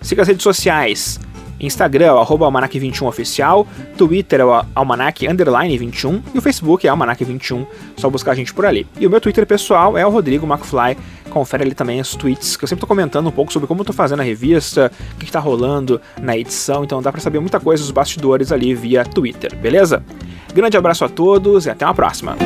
Speaker 1: Siga as redes sociais, Instagram é o almanac21oficial, Twitter é o almanac underline 21 e o Facebook é almanac21, só buscar a gente por ali. E o meu Twitter pessoal é o Rodrigo McFly, confere ali também os tweets, que eu sempre tô comentando um pouco sobre como eu tô fazendo a revista, o que, que tá rolando na edição, então dá para saber muita coisa dos bastidores ali via Twitter, beleza? Grande abraço a todos e até uma próxima!